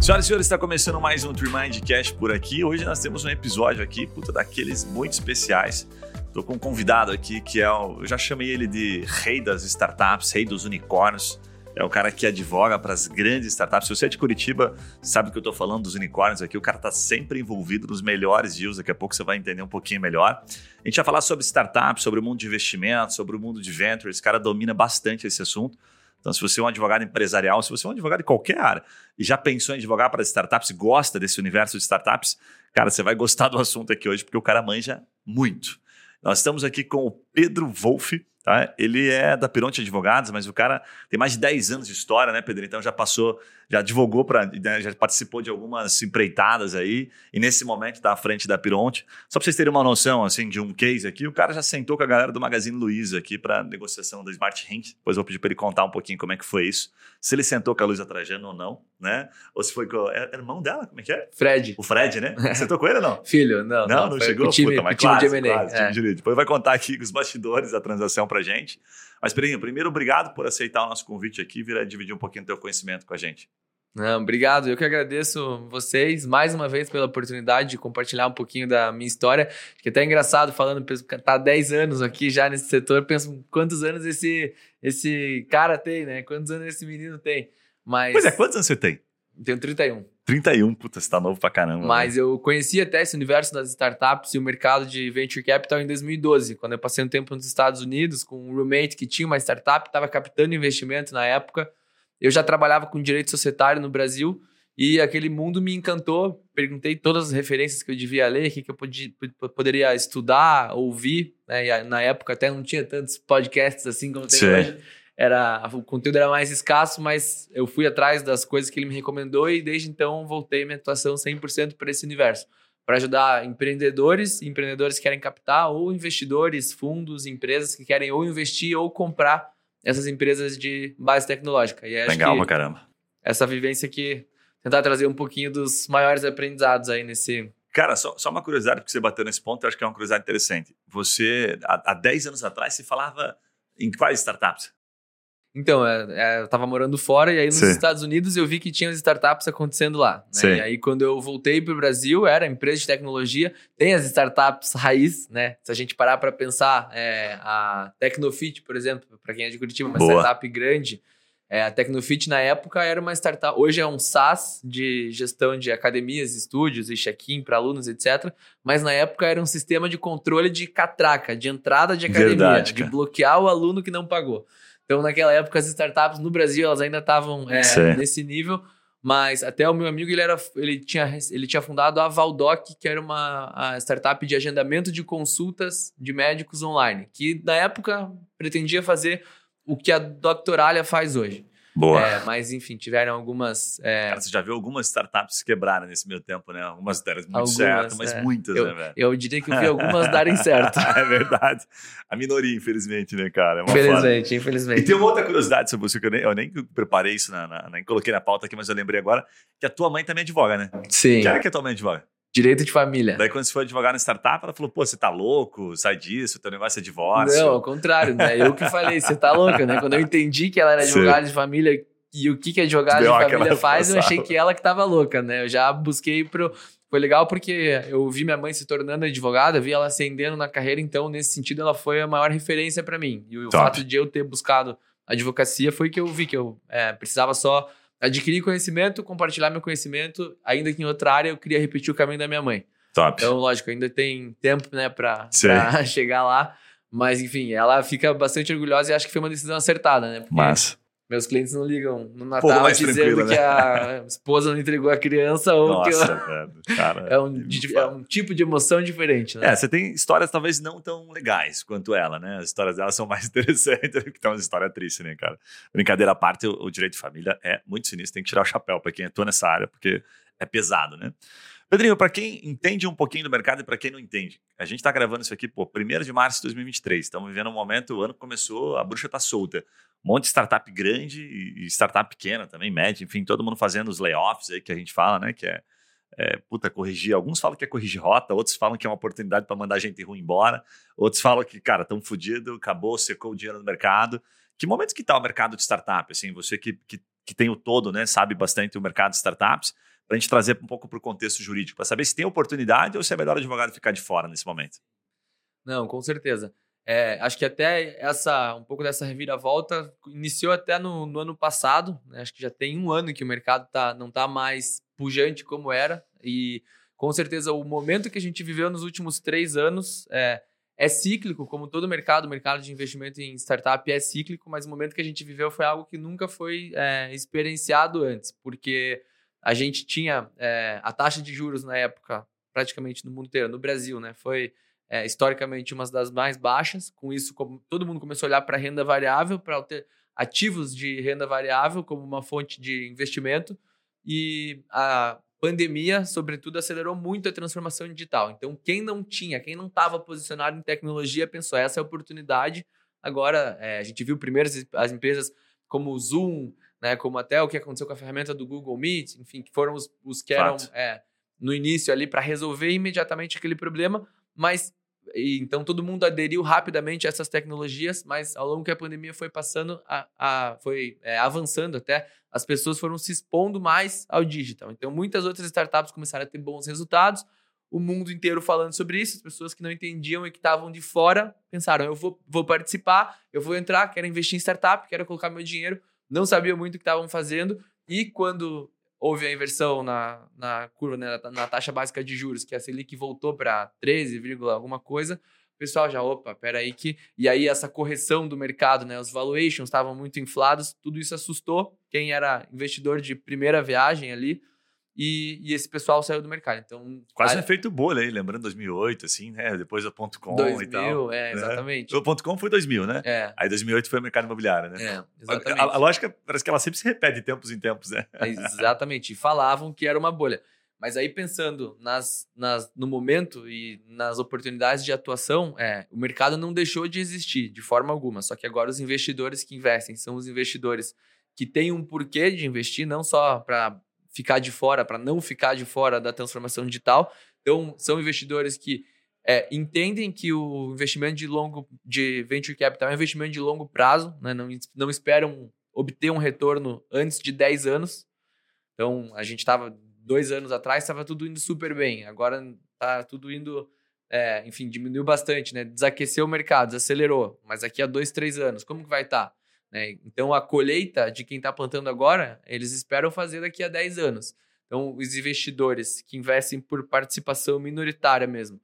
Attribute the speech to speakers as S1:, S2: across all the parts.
S1: Senhoras e senhores, está começando mais um Trimind Cash por aqui. Hoje nós temos um episódio aqui, puta, daqueles muito especiais. Estou com um convidado aqui que é o. Eu já chamei ele de rei das startups, rei dos unicórnios. É o cara que advoga para as grandes startups. Se você é de Curitiba, sabe que eu estou falando dos unicórnios aqui. O cara está sempre envolvido nos melhores deals. Daqui a pouco você vai entender um pouquinho melhor. A gente vai falar sobre startups, sobre o mundo de investimentos, sobre o mundo de ventures. Esse cara domina bastante esse assunto. Então, se você é um advogado empresarial, se você é um advogado de qualquer área e já pensou em advogar para startups, gosta desse universo de startups, cara, você vai gostar do assunto aqui hoje, porque o cara manja muito. Nós estamos aqui com o Pedro Wolff, Tá? Ele é da Peronte Advogados, mas o cara tem mais de 10 anos de história, né, Pedro? Então já passou, já advogou para, né, já participou de algumas empreitadas aí, e nesse momento está à frente da Peronte. Só para vocês terem uma noção assim de um case aqui, o cara já sentou com a galera do Magazine Luiza aqui para negociação da Smart Hint. Depois eu vou pedir para ele contar um pouquinho como é que foi isso. Se ele sentou com a Luiza Trajano ou não, né? Ou se foi com. Era irmão dela, como é que é?
S2: Fred.
S1: O Fred, né? Sentou com ele ou não?
S2: Filho, não.
S1: Não, não, não chegou?
S2: O time,
S1: Puta, mas
S2: o time
S1: quase,
S2: de M&A.
S1: quase,
S2: é.
S1: de Depois vai contar aqui os bastidores da transação pra gente. Mas, Pedrinho, primeiro, obrigado por aceitar o nosso convite aqui e vir a dividir um pouquinho do teu conhecimento com a gente.
S2: Não, obrigado. Eu que agradeço vocês mais uma vez pela oportunidade de compartilhar um pouquinho da minha história. Que até é engraçado falando, tá há 10 anos aqui já nesse setor, penso quantos anos esse, esse cara tem, né? Quantos anos esse menino tem. Mas
S1: Pois é, quantos anos você tem?
S2: tenho 31.
S1: 31, puta, você tá novo pra caramba.
S2: Mas eu conheci até esse universo das startups e o mercado de venture capital em 2012, quando eu passei um tempo nos Estados Unidos com um roommate que tinha uma startup, estava captando investimento na época. Eu já trabalhava com direito societário no Brasil e aquele mundo me encantou. Perguntei todas as referências que eu devia ler, o que, que eu podia, poderia estudar, ouvir. Né? E na época até não tinha tantos podcasts assim como tem
S1: Sim.
S2: hoje. Era, o conteúdo era mais escasso, mas eu fui atrás das coisas que ele me recomendou e desde então voltei minha atuação 100% para esse universo. Para ajudar empreendedores, empreendedores que querem captar, ou investidores, fundos, empresas que querem ou investir ou comprar essas empresas de base tecnológica. E acho
S1: Legal
S2: que
S1: pra caramba.
S2: essa vivência aqui, tentar trazer um pouquinho dos maiores aprendizados aí nesse.
S1: Cara, só, só uma curiosidade, porque você bateu nesse ponto, eu acho que é uma curiosidade interessante. Você, há, há 10 anos atrás, se falava em quais startups?
S2: Então, é, é, eu tava morando fora e aí nos
S1: Sim.
S2: Estados Unidos eu vi que tinha as startups acontecendo lá. né? E aí quando eu voltei pro Brasil, era empresa de tecnologia, tem as startups raiz, né? Se a gente parar para pensar, é, a Tecnofit, por exemplo, para quem é de Curitiba, uma
S1: Boa.
S2: startup grande. É, a Tecnofit na época era uma startup, hoje é um SaaS de gestão de academias, estúdios e check-in para alunos, etc. Mas na época era um sistema de controle de catraca, de entrada de academia,
S1: Verdade,
S2: de bloquear o aluno que não pagou. Então, naquela época, as startups no Brasil, elas ainda estavam é, nesse nível, mas até o meu amigo, ele, era, ele, tinha, ele tinha fundado a Valdoc, que era uma startup de agendamento de consultas de médicos online, que na época pretendia fazer o que a Doctoralia faz hoje.
S1: Boa.
S2: É, mas, enfim, tiveram algumas... é,
S1: Cara, você já viu algumas startups se quebraram nesse meio tempo, né? Algumas deram muito
S2: Algumas,
S1: certo, mas
S2: é.
S1: muitas,
S2: eu,
S1: né, velho?
S2: eu diria que eu vi algumas darem certo.
S1: é verdade. A minoria, infelizmente, né, cara? É uma foda.
S2: infelizmente,
S1: E
S2: infelizmente.
S1: tem uma outra curiosidade sobre você, que eu nem, eu nem preparei isso, na, na- nem coloquei na pauta aqui, mas eu lembrei agora, que a tua mãe também advoga, né?
S2: Sim,
S1: Que área que a tua mãe advoga?
S2: Direito de família.
S1: Daí quando você foi advogar na startup, ela falou, pô, você tá louco, sai disso, teu negócio é divórcio.
S2: Não, ao contrário, né? Eu que falei, você tá louca, né? Quando eu entendi que ela era
S1: Sim.
S2: advogada de família e o que, que advogado
S1: Deu
S2: de família faz, eu achei que ela que tava louca, né? Eu já busquei pro. Foi legal porque eu vi minha mãe se tornando advogada, vi ela ascendendo na carreira, então, nesse sentido, ela foi a maior referência para mim. E o
S1: Top.
S2: fato de eu ter buscado advocacia foi que eu vi que eu é, precisava só adquirir conhecimento, compartilhar meu conhecimento, ainda que em outra área eu queria repetir o caminho da minha mãe.
S1: Top.
S2: Então, lógico, ainda tem tempo, né, pra, pra chegar lá. Mas, enfim, ela fica bastante orgulhosa e acha que foi uma decisão acertada, né? Porque. Meus clientes não ligam no Natal
S1: mais
S2: dizendo
S1: tranquilo, né?
S2: que a esposa não entregou a criança ou que
S1: Nossa, velho. Cara,
S2: é, um,
S1: fala.
S2: é um tipo de emoção diferente, né?
S1: É, você tem histórias talvez não tão legais quanto ela, né? As histórias dela são mais interessantes, porque tem uma história triste, né, cara? Brincadeira à parte, o, o direito de família é muito sinistro, tem que tirar o chapéu para quem atua nessa área, porque é pesado, né? Pedrinho, para quem entende um pouquinho do mercado e para quem não entende, a gente está gravando isso aqui, pô, 1 de março de 2023. Estamos vivendo um momento, o ano começou, a bruxa tá solta. Um monte de startup grande e e startup pequena também, média, enfim, todo mundo fazendo os layoffs aí que a gente fala, né? Que é, é, puta, corrigir. Alguns falam que é corrigir rota, outros falam que é uma oportunidade para mandar gente ruim embora, outros falam que, cara, estão fodidos, acabou, secou o dinheiro no mercado. Que momento que está o mercado de startup? Assim, você que, que, que tem o todo, né? Sabe bastante o mercado de startups. Para a gente trazer um pouco para o contexto jurídico, para saber se tem oportunidade ou se é melhor o advogado ficar de fora nesse momento.
S2: Não, com certeza. É, acho que até essa um pouco dessa reviravolta iniciou até no, no ano passado. Né? Acho que já tem um ano que o mercado tá, não está mais pujante como era. E com certeza o momento que a gente viveu nos últimos três anos é, é cíclico, como todo mercado, o mercado de investimento em startup é cíclico, mas o momento que a gente viveu foi algo que nunca foi é, experienciado antes, porque a gente tinha é, a taxa de juros na época, praticamente no mundo inteiro, no Brasil, né? Foi é, historicamente uma das mais baixas. Com isso, todo mundo começou a olhar para renda variável, para ter ativos de renda variável como uma fonte de investimento. E a pandemia, sobretudo, acelerou muito a transformação digital. Então, quem não tinha, quem não estava posicionado em tecnologia, pensou: essa é a oportunidade. Agora, é, a gente viu primeiro as empresas como o Zoom, né, como até o que aconteceu com a ferramenta do Google Meet, enfim, que foram os, os que eram é, no início ali para resolver imediatamente aquele problema, mas e, então todo mundo aderiu rapidamente a essas tecnologias, mas ao longo que a pandemia foi passando, a, a foi é, avançando até, as pessoas foram se expondo mais ao digital. Então muitas outras startups começaram a ter bons resultados, o mundo inteiro falando sobre isso, as pessoas que não entendiam e que estavam de fora pensaram: eu vou, vou participar, eu vou entrar, quero investir em startup, quero colocar meu dinheiro. Não sabiam muito o que estavam fazendo, e quando houve a inversão na, na curva, né, na, taxa básica de juros, que a Selic voltou para 13, alguma coisa, o pessoal já, opa, peraí que... E aí essa correção do mercado, né, os valuations estavam muito inflados, tudo isso assustou quem era investidor de primeira viagem ali, e, e, esse pessoal saiu do mercado. Então,
S1: Quase a... um efeito bolha aí, lembrando 2008, assim, né? Depois do ponto .com
S2: 2000,
S1: e tal.
S2: é, né? exatamente.
S1: O ponto .com foi 2000, né?
S2: É.
S1: Aí 2008 foi o mercado imobiliário, né?
S2: É, exatamente.
S1: A, a, lógica parece que ela sempre se repete de tempos em tempos, né?
S2: É, exatamente. E falavam que era uma bolha. Mas aí pensando nas, nas, no momento e nas oportunidades de atuação, é, o mercado não deixou de existir de forma alguma. Só que agora os investidores que investem são os investidores que têm um porquê de investir, não só para ficar de fora, para não ficar de fora da transformação digital. Então, são investidores que é, entendem que o investimento de longo de venture capital é um investimento de longo prazo, né? não, não esperam obter um retorno antes de 10 anos. Então, a gente estava dois anos atrás, estava tudo indo super bem. Agora está tudo indo, é, enfim, diminuiu bastante, né? Desaqueceu o mercado, desacelerou. Mas aqui a dois, três anos, como que vai estar? Tá? Né? Então, a colheita de quem está plantando agora, eles esperam fazer daqui a 10 anos. Então, os investidores que investem por participação minoritária mesmo,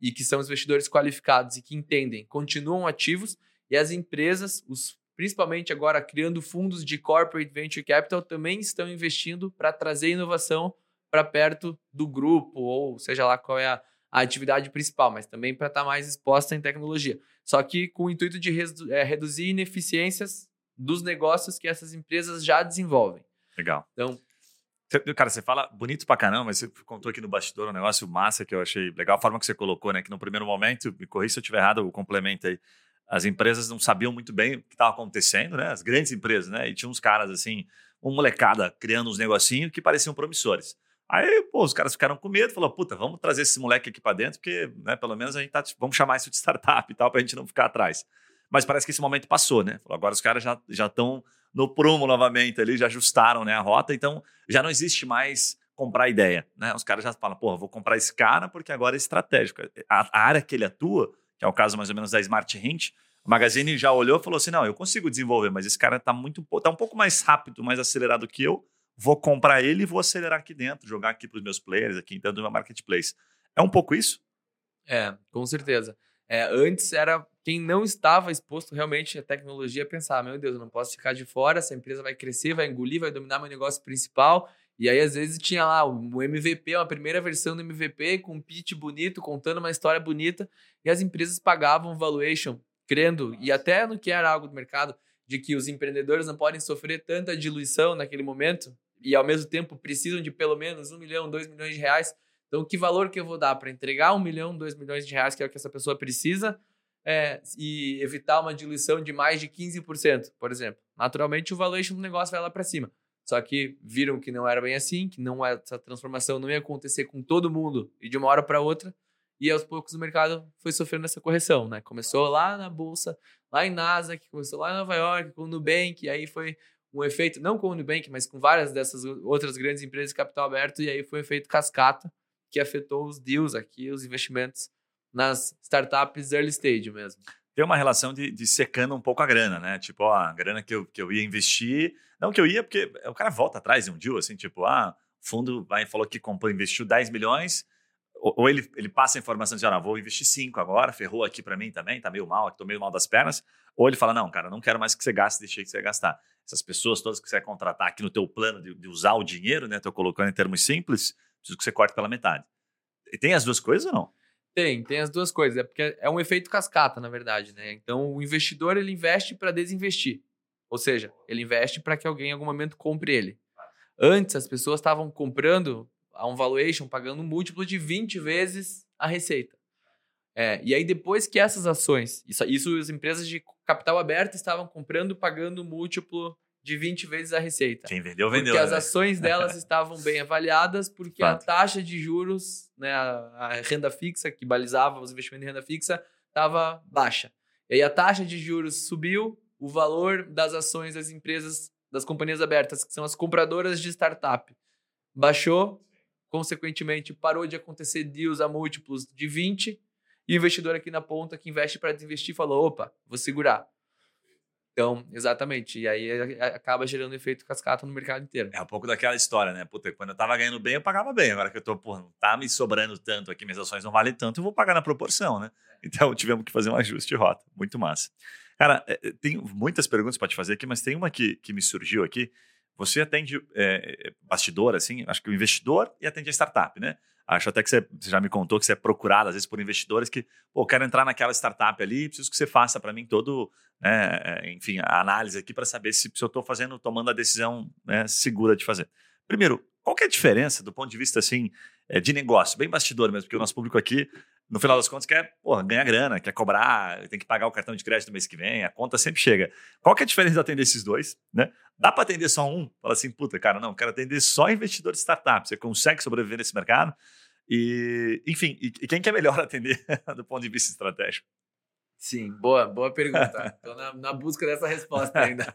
S2: e que são investidores qualificados e que entendem, continuam ativos, e as empresas, os, principalmente agora criando fundos de corporate venture capital, também estão investindo para trazer inovação para perto do grupo, ou seja lá qual é a, a atividade principal, mas também para estar tá mais exposta em tecnologia. Só que com o intuito de redu é, reduzir ineficiências dos negócios que essas empresas já desenvolvem.
S1: Legal.
S2: Então,
S1: Cara, você fala bonito pra caramba, mas você contou aqui no bastidor um negócio massa que eu achei legal, a forma que você colocou, né? Que no primeiro momento, me corri se eu estiver errado, o complemento aí. As empresas não sabiam muito bem o que estava acontecendo, né? As grandes empresas, né? E tinha uns caras assim, uma molecada criando uns negocinhos que pareciam promissores. Aí, pô, os caras ficaram com medo, falou, puta, vamos trazer esse moleque aqui para dentro, porque, né, pelo menos a gente tá, vamos chamar isso de startup e tal, pra gente não ficar atrás. Mas parece que esse momento passou, né? Agora os caras já estão no prumo novamente ali, já ajustaram né, a rota, então já não existe mais comprar ideia, né? Os caras já falam, porra, vou comprar esse cara porque agora é estratégico. A, a área que ele atua, que é o caso mais ou menos da Smart Hint, a Magazine já olhou e falou assim, não, eu consigo desenvolver, mas esse cara está muito, tá um pouco mais rápido, mais acelerado que eu, vou comprar ele e vou acelerar aqui dentro, jogar aqui para os meus players, aqui dentro do meu marketplace. É um pouco isso?
S2: É, com certeza. É, antes era quem não estava exposto realmente à tecnologia pensar, meu Deus, eu não posso ficar de fora, essa empresa vai crescer, vai engolir, vai dominar meu negócio principal. E aí, às vezes, tinha lá o MVP, uma primeira versão do MVP, com um pitch bonito, contando uma história bonita, e as empresas pagavam valuation, crendo, e até no que era algo do mercado, de que os empreendedores não podem sofrer tanta diluição naquele momento, e ao mesmo tempo precisam de pelo menos um milhão, dois milhões de reais. Então, que valor que eu vou dar para entregar um milhão, dois milhões de reais, que é o que essa pessoa precisa, é, e evitar uma diluição de mais de 15%, por exemplo? Naturalmente, o valuation do negócio vai lá para cima. Só que viram que não era bem assim, que não essa transformação não ia acontecer com todo mundo e de uma hora para outra. E aos poucos o mercado foi sofrendo essa correção, né? Começou lá na bolsa, lá em Nasdaq, começou lá em Nova York, com o Nubank, aí foi um efeito, não com o Nubank, mas com várias dessas outras grandes empresas de capital aberto, e aí foi um efeito cascata que afetou os deals aqui, os investimentos nas startups early stage mesmo.
S1: Tem uma relação de, de secando um pouco a grana, né? Tipo, ó, a grana que eu, que eu ia investir, não que eu ia, porque o cara volta atrás em um deal, assim, tipo, ah, fundo vai, falou que comprou, investiu 10 milhões, ou, ele, ele passa a informação de, ah, vou investir 5 agora, ferrou aqui para mim também, tá meio mal, tô meio mal das pernas, ou ele fala, não, cara, não quero mais que você gaste, deixei que você gastar. Essas pessoas todas que você vai contratar aqui no teu plano de, de usar o dinheiro, né, tô colocando em termos simples, preciso que você corte pela metade. E tem as duas coisas ou não?
S2: Tem, tem as duas coisas. É porque é um efeito cascata, na verdade, né? Então, o investidor ele investe para desinvestir. Ou seja, ele investe para que alguém em algum momento compre ele. Antes, as pessoas estavam comprando a um valuation, pagando um múltiplo de 20 vezes a receita. É, e aí, depois que essas ações, isso, isso as empresas de capital aberto estavam comprando, pagando múltiplo de 20 vezes a receita.
S1: Quem vendeu, vendeu.
S2: Porque né? as ações delas estavam bem avaliadas, porque Fato. a taxa de juros, né, a, a, renda fixa, que balizava os investimentos em renda fixa, estava baixa. E aí a taxa de juros subiu, o valor das ações das empresas, das companhias abertas, que são as compradoras de startup, baixou, consequentemente parou de acontecer deals a múltiplos de 20, e o investidor aqui na ponta que investe para desinvestir falou: opa, vou segurar. Então, exatamente. E aí é, é, acaba gerando efeito cascata no mercado inteiro.
S1: É um pouco daquela história, né? Puta, quando eu tava ganhando bem, eu pagava bem. Agora que eu tô, pô, não tá me sobrando tanto aqui, minhas ações não valem tanto, eu vou pagar na proporção, né? Então tivemos que fazer um ajuste de rota. Muito massa. Cara, é, é, tem muitas perguntas para te fazer aqui, mas tem uma que, que me surgiu aqui. Você atende é, bastidor, assim, acho que o investidor e atende a startup, né? Acho até que você, você, já me contou que você é procurado, às vezes, por investidores que, pô, quero entrar naquela startup ali, preciso que você faça para mim todo, né, enfim, a análise aqui para saber se, se eu estou fazendo, tomando a decisão né, segura de fazer. Primeiro, qual que é a diferença do ponto de vista, assim, de negócio? Bem bastidor mesmo, porque o nosso público aqui no final das contas, quer ganhar grana, quer cobrar, tem que pagar o cartão de crédito no mês que vem, a conta sempre chega. Qual que é a diferença de atender esses dois? Né? Dá para atender só um? Fala assim, puta, cara, não, quero atender só investidor de startup. Você consegue sobreviver nesse mercado? E, enfim, e, quem que é melhor atender do ponto de vista estratégico?
S2: Sim, boa, boa pergunta. Estou na, na, busca dessa resposta ainda.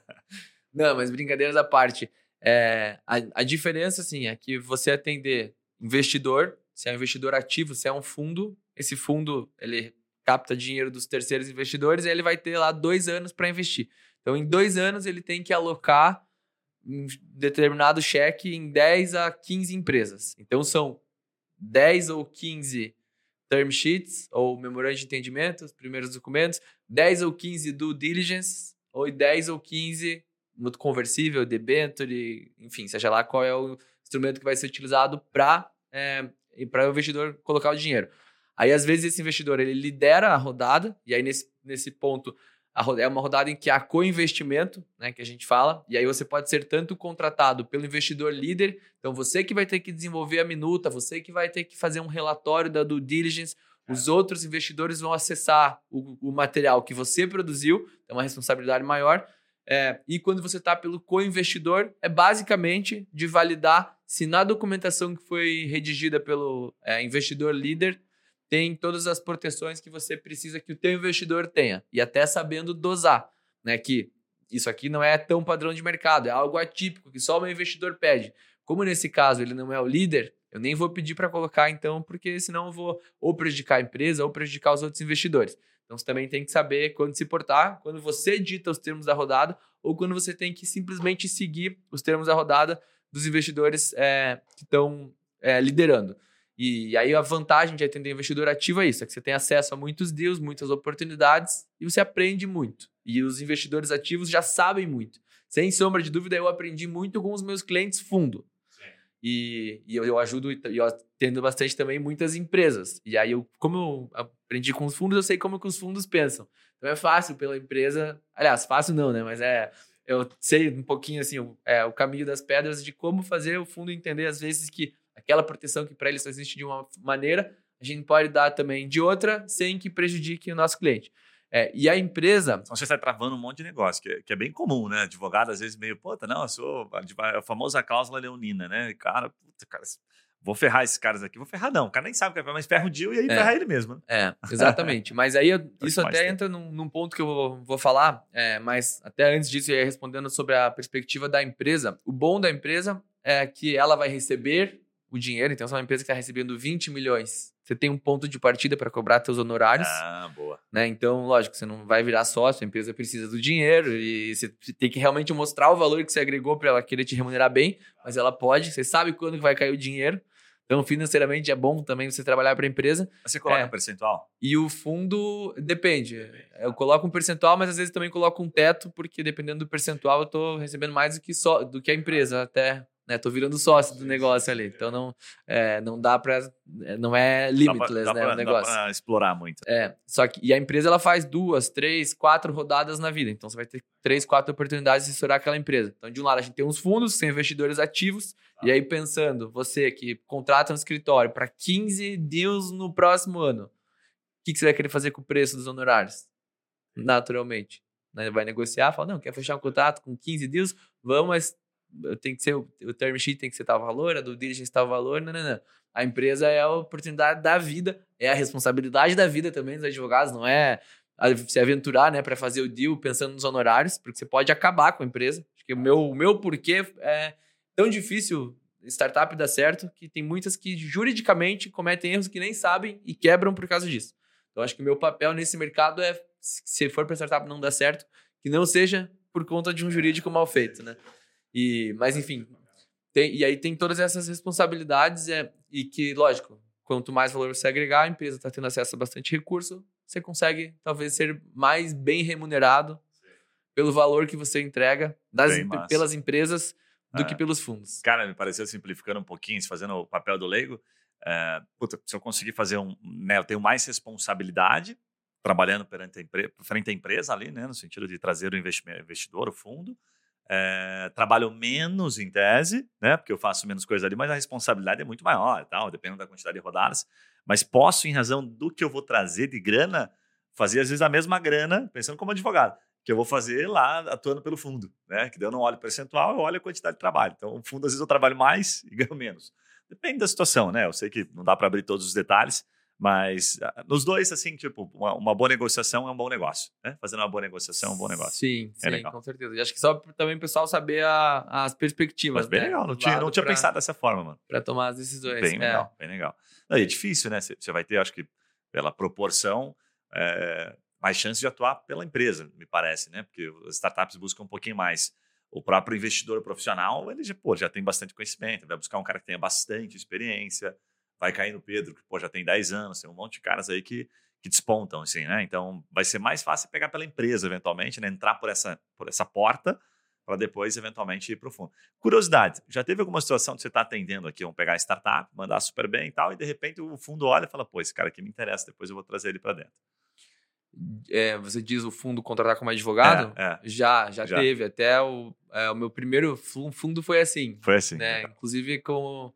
S2: Não, mas brincadeiras à parte. É, a, a diferença, assim, é que você atender investidor, se é um investidor ativo, se é um fundo, esse fundo ele capta dinheiro dos terceiros investidores e ele vai ter lá dois anos para investir. Então, em dois anos, ele tem que alocar um determinado cheque em 10 a 15 empresas. Então, são 10 ou 15 term sheets ou memorando de entendimento, os primeiros documentos, 10 ou 15 due diligence, ou 10 ou 15 muito conversível, debenture, enfim, seja lá qual é o instrumento que vai ser utilizado para é, para o investidor colocar o dinheiro. Aí, às vezes, esse investidor ele lidera a rodada, e aí, nesse, nesse ponto, é uma rodada em que há co-investimento, né, que a gente fala, e aí você pode ser tanto contratado pelo investidor líder, então você que vai ter que desenvolver a minuta, você que vai ter que fazer um relatório da due diligence, os outros investidores vão acessar o, o material que você produziu, é uma responsabilidade maior. É, e quando você está pelo co-investidor, é basicamente de validar se na documentação que foi redigida pelo é, investidor líder tem todas as proteções que você precisa que o teu investidor tenha e até sabendo dosar, né? Que isso aqui não é tão padrão de mercado, é algo atípico que só o meu investidor pede. Como nesse caso ele não é o líder, eu nem vou pedir para colocar então, porque senão eu vou ou prejudicar a empresa ou prejudicar os outros investidores. Então você também tem que saber quando se portar, quando você dita os termos da rodada ou quando você tem que simplesmente seguir os termos da rodada dos investidores é, que estão é, liderando. E aí a vantagem de atender investidor ativo é isso, é que você tem acesso a muitos deals, muitas oportunidades e você aprende muito. E os investidores ativos já sabem muito. Sem sombra de dúvida, eu aprendi muito com os meus clientes fundo. E, e eu, eu, ajudo e eu atendo bastante também muitas empresas. E aí, eu, como eu aprendi com os fundos, eu sei como que os fundos pensam. Então é fácil pela empresa. Aliás, fácil não, né? Mas é. Eu sei um pouquinho assim, é, o caminho das pedras de como fazer o fundo entender, às vezes, que aquela proteção que para ele só existe de uma maneira, a gente pode dar também de outra, sem que prejudique o nosso cliente. É, e a empresa.
S1: Então você está travando um monte de negócio, que é, que é, bem comum, né? Advogado, às vezes, meio, puta, não, eu sou a famosa cláusula leonina, né? Cara, puta, cara, vou ferrar esses caras aqui. Vou ferrar, não. O cara nem sabe o que é, mas ferra o deal e aí
S2: É.
S1: ferra ele mesmo. Né?
S2: É, exatamente. Mas aí eu- isso
S1: mais
S2: até
S1: tempo.
S2: entra num, num ponto que eu vou, vou falar, é, mas até antes disso, eu ia respondendo sobre a perspectiva da empresa. O bom da empresa é que ela vai receber o dinheiro, então se é uma empresa que está recebendo 20 milhões, você tem um ponto de partida para cobrar seus honorários.
S1: Ah, boa.
S2: né? Então, lógico, você não vai virar sócio, a empresa precisa do dinheiro e você tem que realmente mostrar o valor que você agregou para ela querer te remunerar bem, mas ela pode, você sabe quando que vai cair o dinheiro. Então, financeiramente é bom também você trabalhar para a empresa.
S1: Você coloca
S2: É.
S1: um percentual?
S2: E o fundo depende. Eu coloco um percentual, mas às vezes também coloco um teto, porque dependendo do percentual eu tô recebendo mais do que só do que a empresa, até, né, tô virando sócio do negócio ali. Então não é, não dá para não é limitless,
S1: dá pra,
S2: né,
S1: dá
S2: o
S1: pra-
S2: negócio.
S1: Dá pra explorar muito.
S2: É, só que e a empresa ela faz duas, três, quatro rodadas na vida. Então você vai ter três, quatro oportunidades de estourar aquela empresa. Então de um lado a gente tem uns fundos, são investidores ativos, e aí pensando, você que contrata um escritório para 15 deals no próximo ano, o que, que você vai querer fazer com o preço dos honorários? Naturalmente. Né? Vai negociar, fala, não, quer fechar um contrato com 15 deals? Vamos, mas tem que ser, o term sheet tem que ser tal valor, a do diligence tal valor, não, não, não. A empresa é a oportunidade da vida, é a responsabilidade da vida também dos advogados, não é se aventurar, né, para fazer o deal pensando nos honorários, porque você pode acabar com a empresa. Acho que o meu, o meu porquê é tão difícil startup dar certo que tem muitas que juridicamente cometem erros que nem sabem e quebram por causa disso. Então acho que o meu papel nesse mercado é se for para startup não dar certo, que não seja por conta de um jurídico mal feito, né? E mas enfim, tem- e aí tem todas essas responsabilidades é, e que, lógico, quanto mais valor você agregar, a empresa está tendo acesso a bastante recurso, você consegue talvez ser mais bem remunerado pelo valor que você entrega das pelas empresas do
S1: É.
S2: que pelos fundos.
S1: Cara, me pareceu simplificando um pouquinho, fazendo o papel do leigo. É, puta, se eu conseguir fazer um. Né, eu tenho mais responsabilidade trabalhando perante a empre- frente à empresa ali, né, no sentido de trazer o investimento, investidor, o fundo. É, trabalho menos em tese, né, porque eu faço menos coisa ali, mas a responsabilidade é muito maior tal, dependendo da quantidade de rodadas. Mas posso, em razão do que eu vou trazer de grana, fazer às vezes a mesma grana, pensando como advogado, que eu vou fazer lá atuando pelo fundo, né? Que daí eu não olho o percentual, eu olho a quantidade de trabalho. Então, o fundo, às vezes, eu trabalho mais e ganho menos. Depende da situação, né? Eu sei que não dá para abrir todos os detalhes, mas ah, nos dois, assim, tipo, uma, uma boa negociação é um bom negócio, né? Fazendo uma boa negociação é um bom negócio.
S2: Sim, sim,
S1: legal.
S2: com certeza. E acho que só também o pessoal saber a- as perspectivas.
S1: Mas bem
S2: né,
S1: legal, não tinha, não tinha
S2: pra-
S1: pensado dessa forma, mano.
S2: Pra tomar as decisões.
S1: Bem
S2: é.
S1: legal, bem legal. Não, e é difícil, né? Você vai ter, acho que, pela proporção, é, mais chance de atuar pela empresa, me parece, né? Porque as startups buscam um pouquinho mais. O próprio investidor profissional, ele já, pô, já tem bastante conhecimento, vai buscar um cara que tenha bastante experiência, vai cair no Pedro, que pô, já tem 10 anos, tem um monte de caras aí que, que despontam, assim, né? Então vai ser mais fácil pegar pela empresa, eventualmente, né? Entrar por essa, por essa porta para depois, eventualmente, ir para o fundo. Curiosidade, já teve alguma situação que você está atendendo aqui, vamos pegar a startup, mandar super bem e tal, e de repente o fundo olha e fala, pô, esse cara aqui me interessa, depois eu vou trazer ele para dentro.
S2: É, você diz o fundo contratar como advogado?
S1: É, é,
S2: Já, já,
S1: Já.
S2: teve. Até o, é, o meu primeiro fu- fundo foi assim.
S1: foi assim.
S2: né? Inclusive com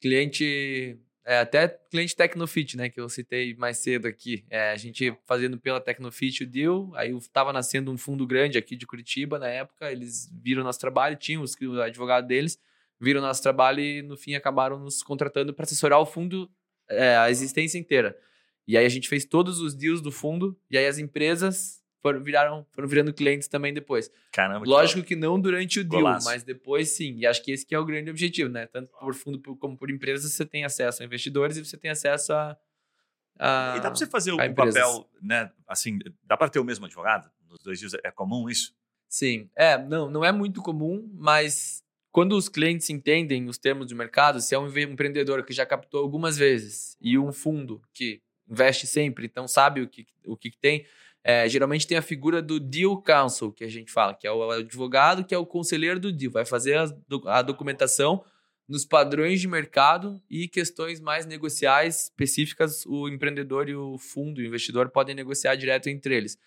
S2: cliente, é, até cliente Tecnofit, né? Que eu citei mais cedo aqui. É, a gente fazendo pela Tecnofit o deal, aí estava nascendo um fundo grande aqui de Curitiba na época, eles viram nosso trabalho, tinham os o advogado deles, viram nosso trabalho e no fim acabaram nos contratando para assessorar o fundo é, a existência inteira. E aí a gente fez todos os deals do fundo e aí as empresas foram, viraram, foram virando clientes também depois.
S1: Caramba, que
S2: Lógico que não durante o deal,
S1: Golaço.
S2: mas depois sim. E acho que esse que é o grande objetivo, né? Tanto por fundo como por empresas, você tem acesso a investidores e você tem acesso a. a-
S1: E dá para você fazer o,
S2: empresas.
S1: papel, né? Assim, dá para ter o mesmo advogado? Nos dois dias é comum isso?
S2: Sim. É, não, não é muito comum, mas quando os clientes entendem os termos do mercado, se é um empre- empreendedor que já captou algumas vezes e um fundo que investe sempre, então sabe o que, o que que tem, é, geralmente tem a figura do deal counsel, que a gente fala, que é o advogado, que é o conselheiro do deal, vai fazer do- a documentação nos padrões de mercado e questões mais negociais específicas, o empreendedor e o fundo, o investidor, podem negociar direto entre eles.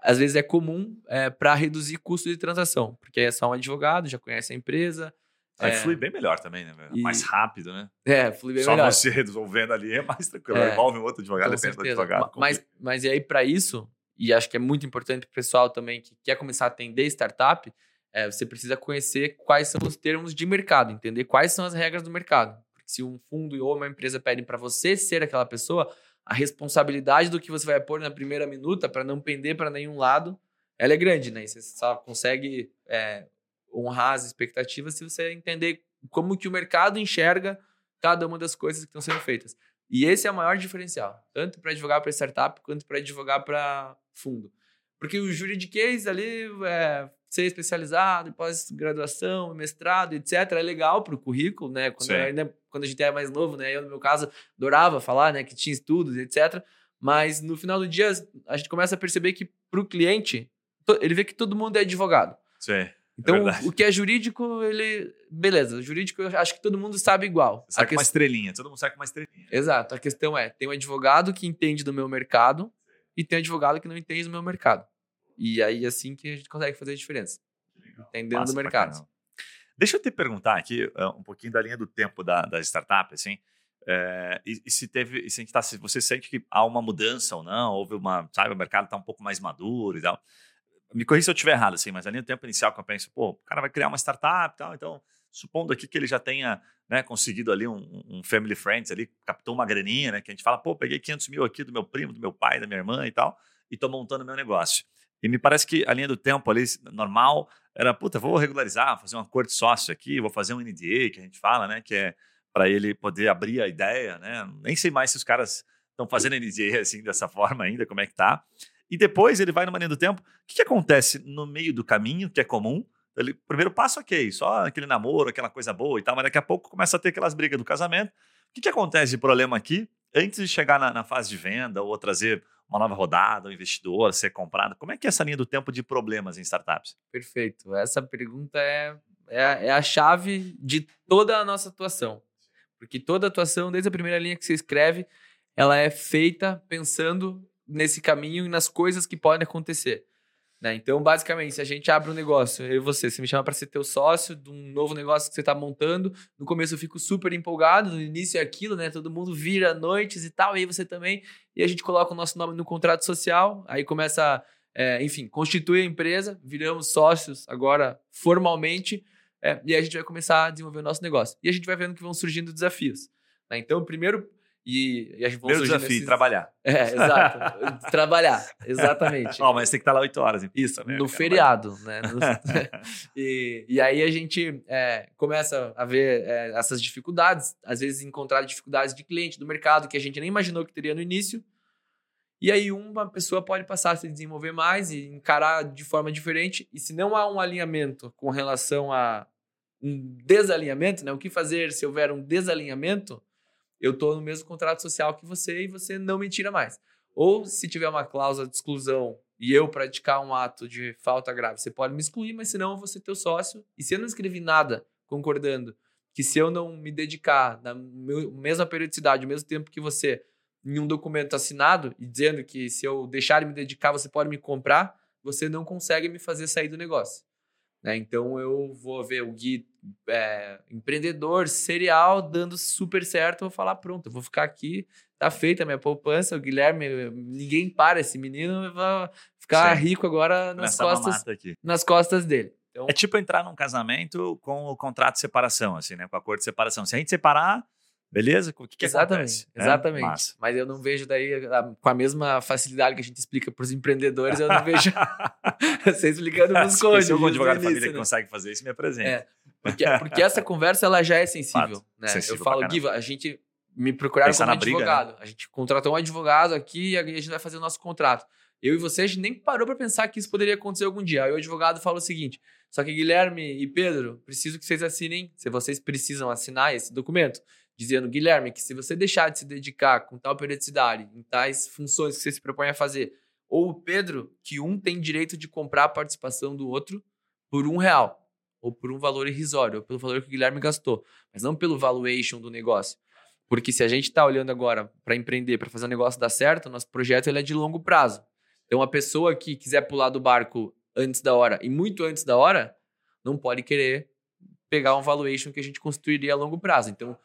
S2: Às vezes é comum para reduzir custo de transação, porque aí é só um advogado, já conhece a empresa.
S1: Aí
S2: é,
S1: flui bem melhor também, né?
S2: E-
S1: Mais rápido, né?
S2: É, flui bem
S1: Só
S2: melhor.
S1: você resolvendo ali é mais tranquilo.
S2: É.
S1: Envolve um outro advogado, depende do advogado.
S2: Ma- Mas, mas e aí, para isso, e acho que é muito importante para o pessoal também que quer começar a atender startup, é, você precisa conhecer quais são os termos de mercado, entender quais são as regras do mercado. se um fundo ou uma empresa pedem para você ser aquela pessoa, a responsabilidade do que você vai pôr na primeira minuta para não pender para nenhum lado, ela é grande, né? E você só consegue é, honrar as expectativas se você entender como que o mercado enxerga cada uma das coisas que estão sendo feitas. E esse é o maior diferencial, tanto para advogar para startup quanto para advogar para fundo. Porque o juridiquês ali, é, ser especializado, pós-graduação, mestrado, etc., é legal para o currículo, né? Quando, ainda, quando a gente é mais novo, né? Eu, no meu caso, adorava falar, né? Que tinha estudos, etc. Mas no final do dia, a gente começa a perceber que para o cliente, ele vê que todo mundo é advogado.
S1: Sim. É
S2: então, é o que é jurídico, ele. Beleza, jurídico eu acho que todo mundo sabe igual.
S1: Sai
S2: com
S1: uma estrelinha, todo mundo sai com uma estrelinha.
S2: Exato. A questão é: tem um advogado que entende do meu mercado e tem um advogado que não entende do meu mercado. E aí, assim que a gente consegue fazer a diferença. Entendendo do mercado.
S1: Deixa eu te perguntar aqui uh, um pouquinho da linha do tempo da, da startup, assim. É, e, e, se teve, e se, tá, se você sente que há uma mudança ou não, houve uma, sabe, o mercado está um pouco mais maduro e tal. Me corrija se eu estiver errado, assim, mas a linha do tempo inicial que eu penso, pô, o cara vai criar uma startup e tal, então, supondo aqui que ele já tenha né, conseguido ali um, um, family friends ali, captou uma graninha, né, que a gente fala, pô, peguei 500 mil aqui do meu primo, do meu pai, da minha irmã e tal, e tô montando meu negócio. E me parece que a linha do tempo ali, normal, era, puta, vou regularizar, fazer um acordo de sócio aqui, vou fazer um NDA, que a gente fala, né? Que é para ele poder abrir a ideia, né? Nem sei mais se os caras estão fazendo NDA assim, dessa forma ainda, como é que tá. E depois ele vai numa linha do tempo. O que, que acontece no meio do caminho, que é comum? Ele, primeiro passo, ok, só aquele namoro, aquela coisa boa e tal, mas daqui a pouco começa a ter aquelas brigas do casamento. O que, que acontece de problema aqui antes de chegar na, na fase de venda ou trazer uma nova rodada, um investidor, ser comprado? Como é que é essa linha do tempo de problemas em startups?
S2: Perfeito. Essa pergunta é, é, é a chave de toda a nossa atuação. Porque toda atuação, desde a primeira linha que você escreve, ela é feita pensando nesse caminho e nas coisas que podem acontecer. Né? Então, basicamente, se a gente abre um negócio, eu e você, você me chama para ser teu sócio de um novo negócio que você está montando. No começo eu fico super empolgado, no início é aquilo, né? Todo mundo vira noites e tal, e aí você também. E a gente coloca o nosso nome no contrato social, aí começa, é, enfim, constitui a empresa, viramos sócios agora formalmente, é, e aí a gente vai começar a desenvolver o nosso negócio. E a gente vai vendo que vão surgindo desafios. Né? Então, primeiro e, e a gente
S1: Primeiro desafio, nesses... trabalhar.
S2: É, exato. trabalhar, exatamente.
S1: Oh, mas tem que estar lá oito horas.
S2: Isso, né? no feriado, né? No... e, e aí a gente é, começa a ver é, essas dificuldades, às vezes encontrar dificuldades de cliente, do mercado, que a gente nem imaginou que teria no início. E aí uma pessoa pode passar a se desenvolver mais e encarar de forma diferente. E se não há um alinhamento com relação a um desalinhamento, né? O que fazer se houver um desalinhamento? Eu estou no mesmo contrato social que você e você não me tira mais. Ou se tiver uma cláusula de exclusão e eu praticar um ato de falta grave, você pode me excluir, mas senão eu vou ser teu sócio. E se eu não escrevi nada concordando que se eu não me dedicar na mesma periodicidade, o mesmo tempo que você, em um documento assinado e dizendo que se eu deixar de me dedicar, você pode me comprar, você não consegue me fazer sair do negócio. Né? Então eu vou ver o Gui é, empreendedor serial dando super certo, eu vou falar, pronto, eu vou ficar aqui, tá feita a minha poupança, o Guilherme, ninguém para, esse menino vai ficar rico agora nas costas, nas costas dele.
S1: Então, é tipo entrar num casamento com o contrato de separação, assim, né? Com a acordo de separação. Se a gente separar, Beleza? O que, que
S2: exatamente,
S1: acontece?
S2: É, exatamente. É? Mas eu não vejo daí com a mesma facilidade que a gente explica para os empreendedores, eu não vejo você explicando nos cônjuges.
S1: Se algum advogado de família né? que consegue fazer isso, me apresenta. É,
S2: porque, porque essa conversa ela já é sensível. Né? Sensível eu falo, Gui, a gente me procuraram Pensar como advogado. Briga, né? A gente contratou um advogado aqui e a gente vai fazer o nosso contrato. Eu e você, a gente nem parou para pensar que isso poderia acontecer algum dia. Aí o advogado fala o seguinte: só que Guilherme e Pedro, preciso que vocês assinem, se vocês precisam assinar esse documento dizendo, Guilherme, que se você deixar de se dedicar com tal periodicidade, em tais funções que você se propõe a fazer, ou o Pedro, que um tem direito de comprar a participação do outro por um real, ou por um valor irrisório, ou pelo valor que o Guilherme gastou, mas não pelo valuation do negócio. Porque se a gente está olhando agora para empreender, para fazer o negócio dar certo, nosso projeto ele é de longo prazo. Então, a pessoa que quiser pular do barco antes da hora e muito antes da hora, não pode querer pegar um valuation que a gente construiria a longo prazo. Então,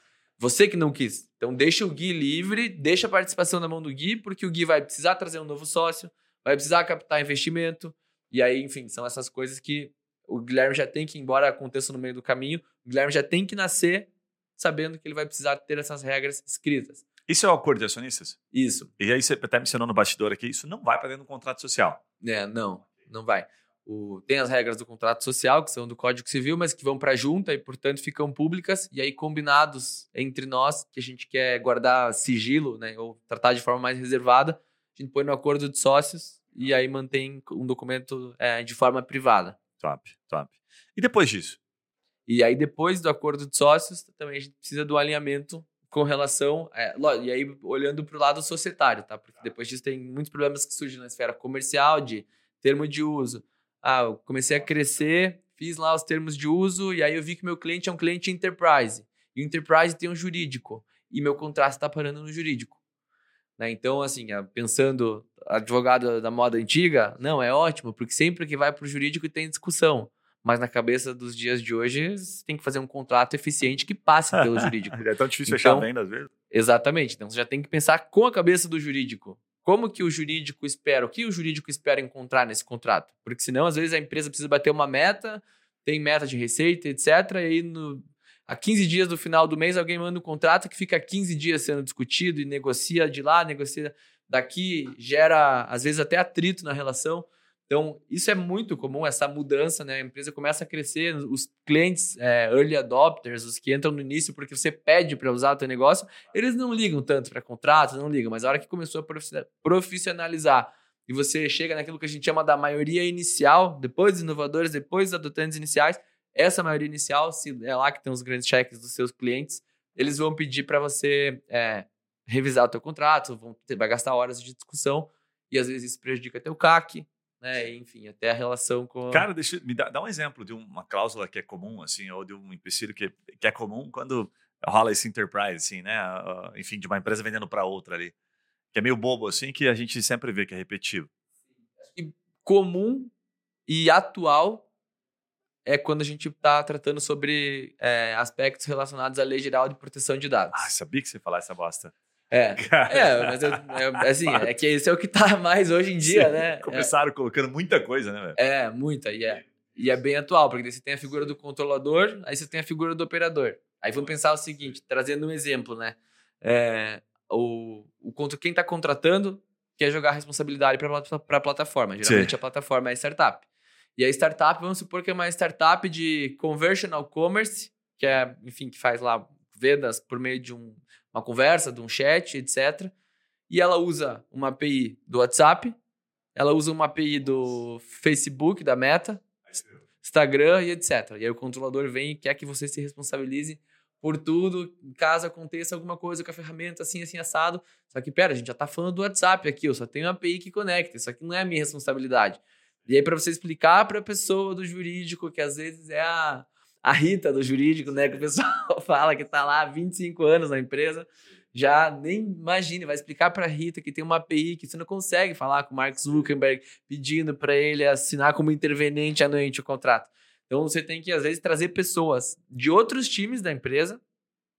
S2: você que não quis. Então deixa o Gui livre, deixa a participação na mão do Gui, porque o Gui vai precisar trazer um novo sócio, vai precisar captar investimento. E aí, enfim, são essas coisas que o Guilherme já tem que, embora aconteça no meio do caminho, o Guilherme já tem que nascer sabendo que ele vai precisar ter essas regras escritas.
S1: Isso é o acordo de acionistas?
S2: Isso.
S1: E aí você até mencionou no bastidor aqui, isso não vai para dentro do contrato social.
S2: É, não, não vai. O, tem as regras do contrato social, que são do Código Civil, mas que vão para a junta e, portanto, ficam públicas. E aí, combinados entre nós, que a gente quer guardar sigilo, né, ou tratar de forma mais reservada, a gente põe no acordo de sócios e aí mantém um documento é, de forma privada.
S1: Top, top. E depois disso?
S2: E aí, depois do acordo de sócios, também a gente precisa do alinhamento com relação. É, e aí, olhando para o lado societário, tá? Porque depois disso tem muitos problemas que surgem na esfera comercial, de termo de uso. Ah, eu comecei a crescer, fiz lá os termos de uso, e aí eu vi que meu cliente é um cliente enterprise. E o enterprise tem um jurídico. E meu contrato está parando no jurídico. Né? Então, assim, pensando advogado da moda antiga, não, é ótimo, porque sempre que vai para o jurídico tem discussão. Mas na cabeça dos dias de hoje, você tem que fazer um contrato eficiente que passe pelo jurídico.
S1: é tão difícil então, fechar a venda às vezes.
S2: Exatamente. Então você já tem que pensar com a cabeça do jurídico. Como que o jurídico espera? O que o jurídico espera encontrar nesse contrato? Porque senão, às vezes, a empresa precisa bater uma meta, tem meta de receita, etc. E aí, no, a 15 dias do final do mês, alguém manda um contrato que fica 15 dias sendo discutido e negocia de lá, negocia daqui, gera, às vezes, até atrito na relação. Então, isso é muito comum, essa mudança, né? A empresa começa a crescer, os clientes é, early adopters, os que entram no início porque você pede para usar o teu negócio, eles não ligam tanto para contratos, não ligam, mas a hora que começou a profissionalizar e você chega naquilo que a gente chama da maioria inicial, depois dos inovadores, depois dos adotantes iniciais, essa maioria inicial, se é lá que tem os grandes cheques dos seus clientes, eles vão pedir para você é, revisar o teu contrato, vão, vai gastar horas de discussão e às vezes isso prejudica teu CAC, né? Enfim, até a relação com.
S1: Cara, deixa me dá, dá um exemplo de uma cláusula que é comum, assim, ou de um empecilho que, que é comum quando rola esse enterprise, assim, né? Enfim, de uma empresa vendendo para outra ali. Que é meio bobo, assim, que a gente sempre vê que é repetitivo.
S2: E comum e atual é quando a gente está tratando sobre é, aspectos relacionados à Lei Geral de Proteção de Dados.
S1: Ah, sabia que você ia falar essa bosta.
S2: É, é mas eu, é, assim, é que esse é o que tá mais hoje em dia, Sim, né?
S1: Começaram é, colocando muita coisa, né?
S2: É, muita, e é, e é bem atual, porque você tem a figura do controlador, aí você tem a figura do operador. Aí vamos pensar o seguinte, trazendo um exemplo, né? É, o, o, quem está contratando quer jogar a responsabilidade para a plataforma. Geralmente Sim. a plataforma é a startup. E a startup, vamos supor que é uma startup de conversional commerce, que é, enfim, que faz lá vendas por meio de um uma conversa, de um chat, etc. E ela usa uma API do WhatsApp, ela usa uma API do Facebook, da Meta, Instagram e etc. E aí o controlador vem e quer que você se responsabilize por tudo, caso aconteça alguma coisa com a ferramenta assim, assim, assado. Só que, pera, a gente já tá falando do WhatsApp aqui, eu só tenho uma API que conecta, isso aqui não é a minha responsabilidade. E aí, para você explicar para a pessoa do jurídico, que às vezes é a, a Rita do jurídico, né? Que o pessoal fala que está lá há 25 anos na empresa. Já nem imagine, vai explicar para a Rita que tem uma API que você não consegue falar com o Mark Zuckerberg pedindo para ele assinar como intervenente anuente o contrato. Então você tem que, às vezes, trazer pessoas de outros times da empresa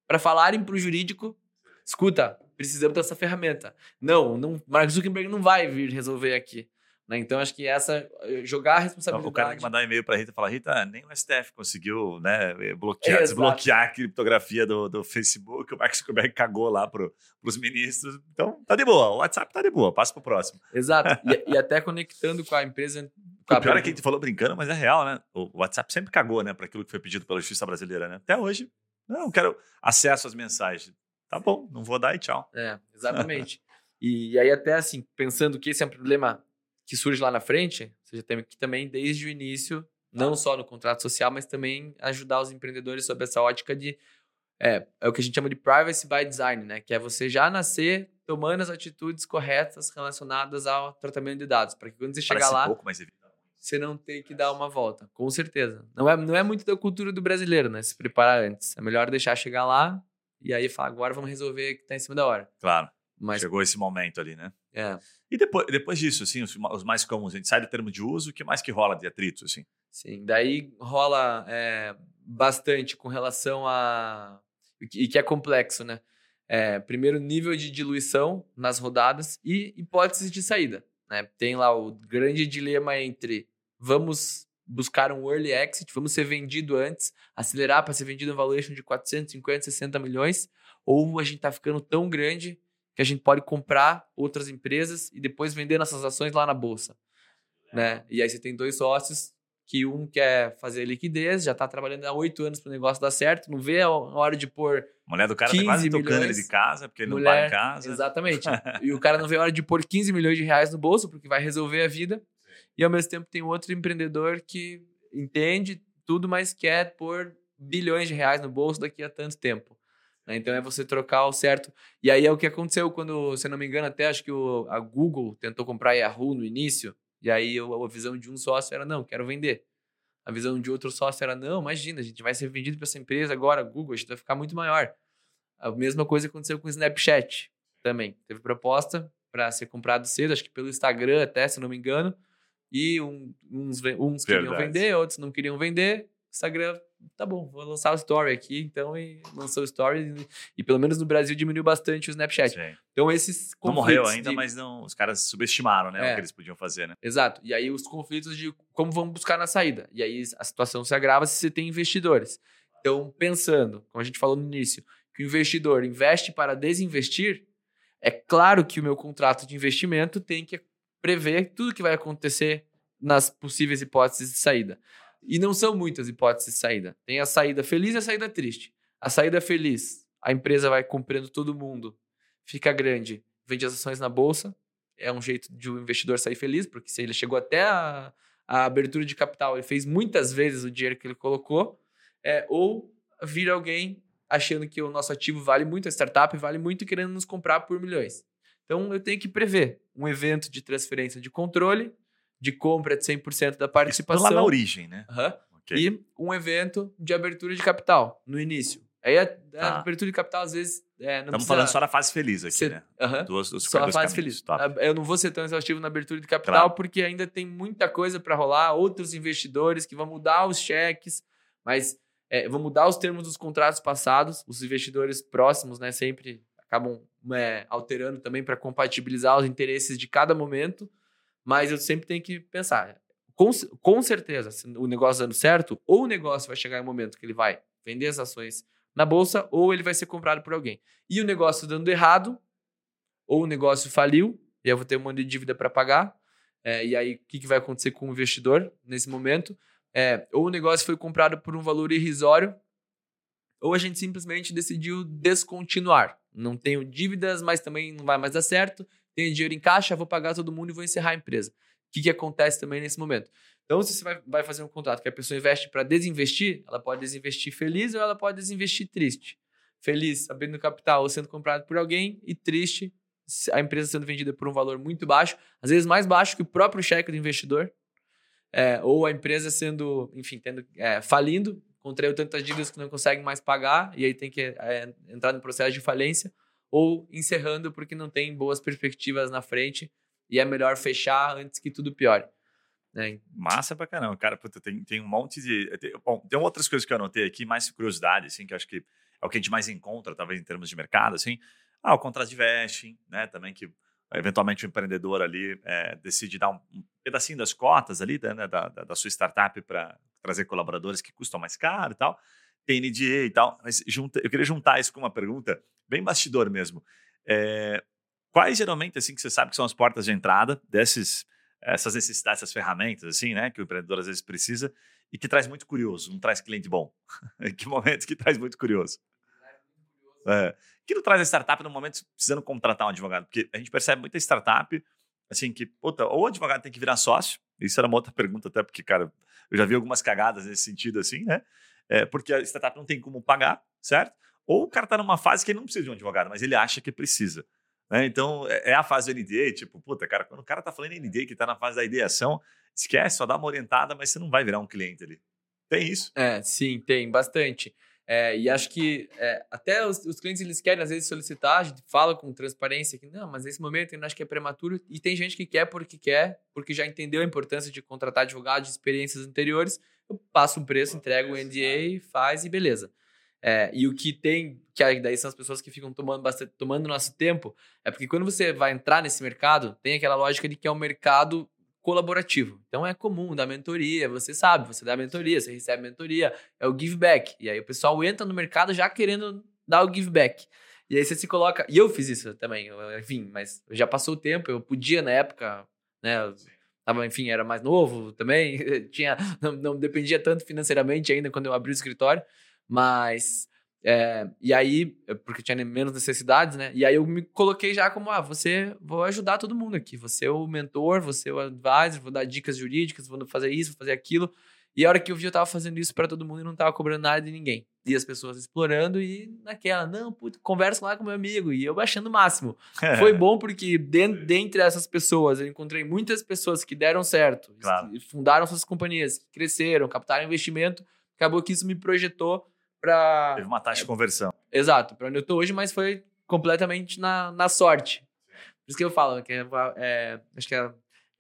S2: para falarem para o jurídico: escuta, precisamos dessa ferramenta. Não, não, Mark Zuckerberg não vai vir resolver aqui. Né? Então, acho que essa, eh, jogar a responsabilidade.
S1: o cara tem que mandar um e-mail para a Rita e falar: Rita, nem o STF conseguiu né, eh, bloquear, desbloquear a criptografia do, do Facebook, o Mark Zuckerberg cagou lá para os ministros. Então, tá de boa, o WhatsApp tá de boa, passa para o próximo.
S2: Exato. E, e, até conectando com a empresa.
S1: Com o pior é que a gente falou brincando, mas é real, né? O WhatsApp sempre cagou né, para aquilo que foi pedido pela justiça brasileira, né? Até hoje. Não, quero acesso às mensagens. Tá bom, não vou dar e tchau.
S2: É, exatamente. e aí, até assim, pensando que esse é um problema que surge lá na frente, você já tem que também, desde o início, não só no contrato social, mas também ajudar os empreendedores sob essa ótica de. É, é o que a gente chama de privacy by design, né? Que é você já nascer tomando as atitudes corretas relacionadas ao tratamento de dados, para que quando você chegar lá,
S1: pouco, mas
S2: você não tenha que dar uma volta, com certeza. Não é, não é muito da cultura do brasileiro, né? Se preparar antes. É melhor deixar chegar lá e aí falar, agora vamos resolver o que está em cima da hora.
S1: Claro. Mas, Chegou esse momento ali, né?
S2: É.
S1: E depois, depois disso, assim, os, os, mais comuns, a gente sai do termo de uso, o que mais que rola de atritos, assim?
S2: Sim, daí rola é, bastante com relação a... E que é complexo, né? É, primeiro, nível de diluição nas rodadas e hipóteses de saída. Né? Tem lá o grande dilema entre vamos buscar um early exit, vamos ser vendido antes, acelerar para ser vendido um valuation de 450, 60 milhões, ou a gente está ficando tão grande que a gente pode comprar outras empresas e depois vender nossas ações lá na bolsa. Né? E aí você tem dois sócios que um quer fazer liquidez, já está trabalhando há oito anos para o negócio dar certo, não vê a hora de pôr.
S1: A mulher do cara tá quase tocando milhões, ele de casa, porque ele mulher, não paga em casa.
S2: Exatamente. e o cara não vê a hora de pôr 15 milhões de reais no bolso, porque vai resolver a vida. E ao mesmo tempo tem outro empreendedor que entende tudo, mas quer pôr bilhões de reais no bolso daqui a tanto tempo. Né? Então é você trocar o certo. E aí é o que aconteceu quando, se não me engano, até acho que o, a Google tentou comprar a Yahoo no início. E aí a visão de um sócio era, não, quero vender. A visão de outro sócio era, não, imagina, a gente vai ser vendido para essa empresa agora, Google, a gente vai ficar muito maior. A mesma coisa aconteceu com o Snapchat também. Teve proposta para ser comprado cedo, acho que pelo Instagram até, se não me engano. E um, uns, uns queriam vender, outros não queriam vender. Instagram tá bom, vou lançar o Story aqui, então, e lançou o Story, e, e pelo menos no Brasil diminuiu bastante o Snapchat. Sim. Então, esses
S1: Não morreu ainda, de... mas não, os caras subestimaram, né, é. o que eles podiam fazer, né?
S2: Exato. E aí, os conflitos de como vamos buscar na saída. E aí, a situação se agrava se você tem investidores. Então, pensando, como a gente falou no início, que o investidor investe para desinvestir, é claro que o meu contrato de investimento tem que prever tudo que vai acontecer nas possíveis hipóteses de saída. E não são muitas hipóteses de saída. Tem a saída feliz e a saída triste. A saída feliz, a empresa vai comprando todo mundo, fica grande, vende as ações na bolsa. É um jeito de o investidor sair feliz, porque se ele chegou até a, a abertura de capital, ele fez muitas vezes o dinheiro que ele colocou. É, ou vira alguém achando que o nosso ativo vale muito, a startup vale muito e querendo nos comprar por milhões. Então eu tenho que prever um evento de transferência de controle de compra de 100% da participação.
S1: Isso lá na origem, né?
S2: Uhum. Okay. E um evento de abertura de capital no início. Aí a, tá. abertura de capital, às vezes. É,
S1: Estamos precisa... falando só da fase feliz aqui, ser... né?
S2: Uhum. Duas, só a fase feliz. Top. Eu não vou ser tão exaustivo na abertura de capital, claro. porque ainda tem muita coisa para rolar, outros investidores que vão mudar os cheques, mas é, vão mudar os termos dos contratos passados. Os investidores próximos, né, sempre acabam é, alterando também para compatibilizar os interesses de cada momento. Mas eu sempre tenho que pensar, com, com certeza, se o negócio dando certo, ou o negócio vai chegar em um momento que ele vai vender as ações na bolsa, ou ele vai ser comprado por alguém. E o negócio dando errado, ou o negócio faliu, e eu vou ter um monte de dívida para pagar. É, e aí, o que, que vai acontecer com o investidor nesse momento? É, ou o negócio foi comprado por um valor irrisório, ou a gente simplesmente decidiu descontinuar. Não tenho dívidas, mas também não vai mais dar certo tenho dinheiro em caixa, vou pagar todo mundo e vou encerrar a empresa. O que, que acontece também nesse momento? Então, se você vai, vai fazer um contrato que a pessoa investe para desinvestir, ela pode desinvestir feliz ou ela pode desinvestir triste. Feliz, abrindo capital ou sendo comprado por alguém, e triste, a empresa sendo vendida por um valor muito baixo, às vezes mais baixo que o próprio cheque do investidor, é, ou a empresa sendo, enfim, tendo, é, falindo, contraiu tantas dívidas que não consegue mais pagar, e aí tem que é, entrar no processo de falência, ou encerrando porque não tem boas perspectivas na frente e é melhor fechar antes que tudo piore. Né?
S1: Massa pra caramba, cara. Puta, tem, tem um monte de. Tem, bom, tem outras coisas que eu anotei aqui, mais curiosidade, assim, que acho que é o que a gente mais encontra, talvez, em termos de mercado, assim. Ah, o contrato de vesting, né? Também que eventualmente o empreendedor ali é, decide dar um, um, pedacinho das cotas ali né, da, da, da sua startup para trazer colaboradores que custam mais caro e tal. NDA e tal. Mas junta, eu queria juntar isso com uma pergunta bem bastidor mesmo. É, quais geralmente, assim, que você sabe que são as portas de entrada desses, essas necessidades, essas ferramentas, assim, né, que o empreendedor às vezes precisa e que traz muito curioso, não traz cliente bom? que momento que traz muito curioso? É, que não traz a startup no momento precisando contratar um advogado? Porque a gente percebe muita startup, assim, que, puta, ou o advogado tem que virar sócio, isso era uma outra pergunta até, porque, cara, eu já vi algumas cagadas nesse sentido, assim, né? É, porque a startup não tem como pagar, certo? Ou o cara está numa fase que ele não precisa de um advogado, mas ele acha que precisa. Né? Então, é, é a fase do NDA, tipo, puta, cara, quando o cara está falando NDA, que está na fase da ideação, esquece, só dá uma orientada, mas você não vai virar um cliente ali. Tem isso?
S2: É, sim, tem, bastante. É, e acho que é, até os, os, clientes eles querem às vezes solicitar, a gente fala com transparência que não, mas nesse momento eu acho que é prematuro. E tem gente que quer porque quer, porque já entendeu a importância de contratar advogado de experiências anteriores, eu passo um preço, entrego o NDA, faz e beleza. É, e o que tem, que aí daí são as pessoas que ficam tomando bastante, tomando nosso tempo, é porque quando você vai entrar nesse mercado, tem aquela lógica de que é um mercado colaborativo. Então é comum dar mentoria, você sabe, você dá mentoria, você recebe mentoria, é o give back. E aí o pessoal entra no mercado já querendo dar o give back. E aí você se coloca. E eu fiz isso também, enfim, mas já passou o tempo, eu podia na época, né? Tava, enfim, era mais novo também, tinha, não, não dependia tanto financeiramente ainda quando eu abri o escritório, mas é, e aí, porque tinha menos necessidades, né? E aí eu me coloquei já como, ah, você, vou ajudar todo mundo aqui. Você é o mentor, você é o advisor, vou dar dicas jurídicas, vou fazer isso, vou fazer aquilo. E a hora que eu vi, eu tava fazendo isso para todo mundo e não tava cobrando nada de ninguém. E as pessoas explorando e naquela, não, puto, conversa lá com meu amigo. E eu achando o máximo. Foi bom porque dentro, dentre essas pessoas, eu encontrei muitas pessoas que deram certo,
S1: claro.
S2: que fundaram suas companhias, que cresceram, captaram investimento. Acabou que isso me projetou para.
S1: Teve uma taxa de conversão.
S2: Exato, para onde eu tô hoje, mas foi completamente na, na sorte. Por isso que eu falo, que é, é acho que é,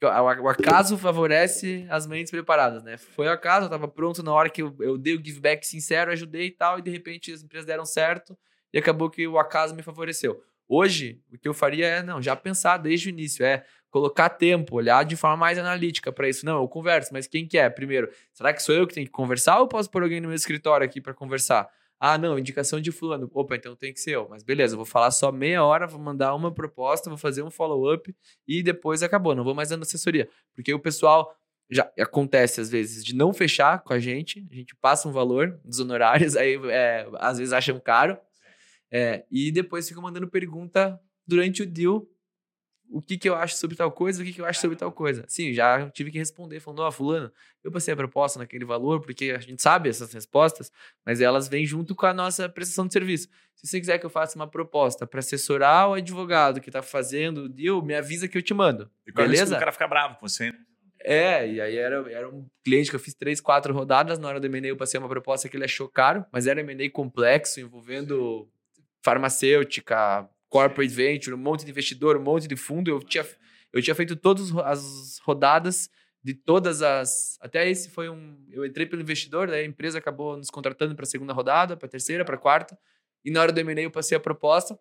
S2: o acaso favorece as mentes preparadas, né? Foi o acaso, eu tava pronto na hora que eu, eu dei o give back sincero, ajudei e tal, e de repente as empresas deram certo e acabou que o acaso me favoreceu. Hoje, o que eu faria é, não, já pensar desde o início, é colocar tempo, olhar de forma mais analítica para isso. Não, eu converso, mas quem que é? Primeiro, será que sou eu que tenho que conversar ou posso pôr alguém no meu escritório aqui para conversar? Ah, não, indicação de fulano. Opa, então tem que ser eu. Mas beleza, eu vou falar só meia hora, vou mandar uma proposta, vou fazer um follow-up e depois acabou. Não vou mais dando assessoria. Porque o pessoal já acontece às vezes de não fechar com a gente, a gente passa um valor dos honorários, aí é, às vezes acham caro, é, e depois fica mandando pergunta durante o deal o que, que eu acho sobre tal coisa, o que, que eu acho sobre tal coisa. Sim, já tive que responder, falando, ó, oh, fulano, eu passei a proposta naquele valor, porque a gente sabe essas respostas, mas elas vêm junto com a nossa prestação de serviço. Se você quiser que eu faça uma proposta para assessorar o advogado que está fazendo o deal, me avisa que eu te mando. E beleza?
S1: o cara fica bravo com você.
S2: É, e aí era, era um cliente que eu fiz três, quatro rodadas. Na hora do M&A eu passei uma proposta que ele achou caro, mas era M&A complexo, envolvendo farmacêutica, corporate venture, um monte de investidor, um monte de fundo. Eu tinha, eu tinha feito todas as rodadas de todas as. Até esse foi um. Eu entrei pelo investidor, daí a empresa acabou nos contratando para a segunda rodada, para a terceira, para a quarta. E na hora do M&A eu passei a proposta.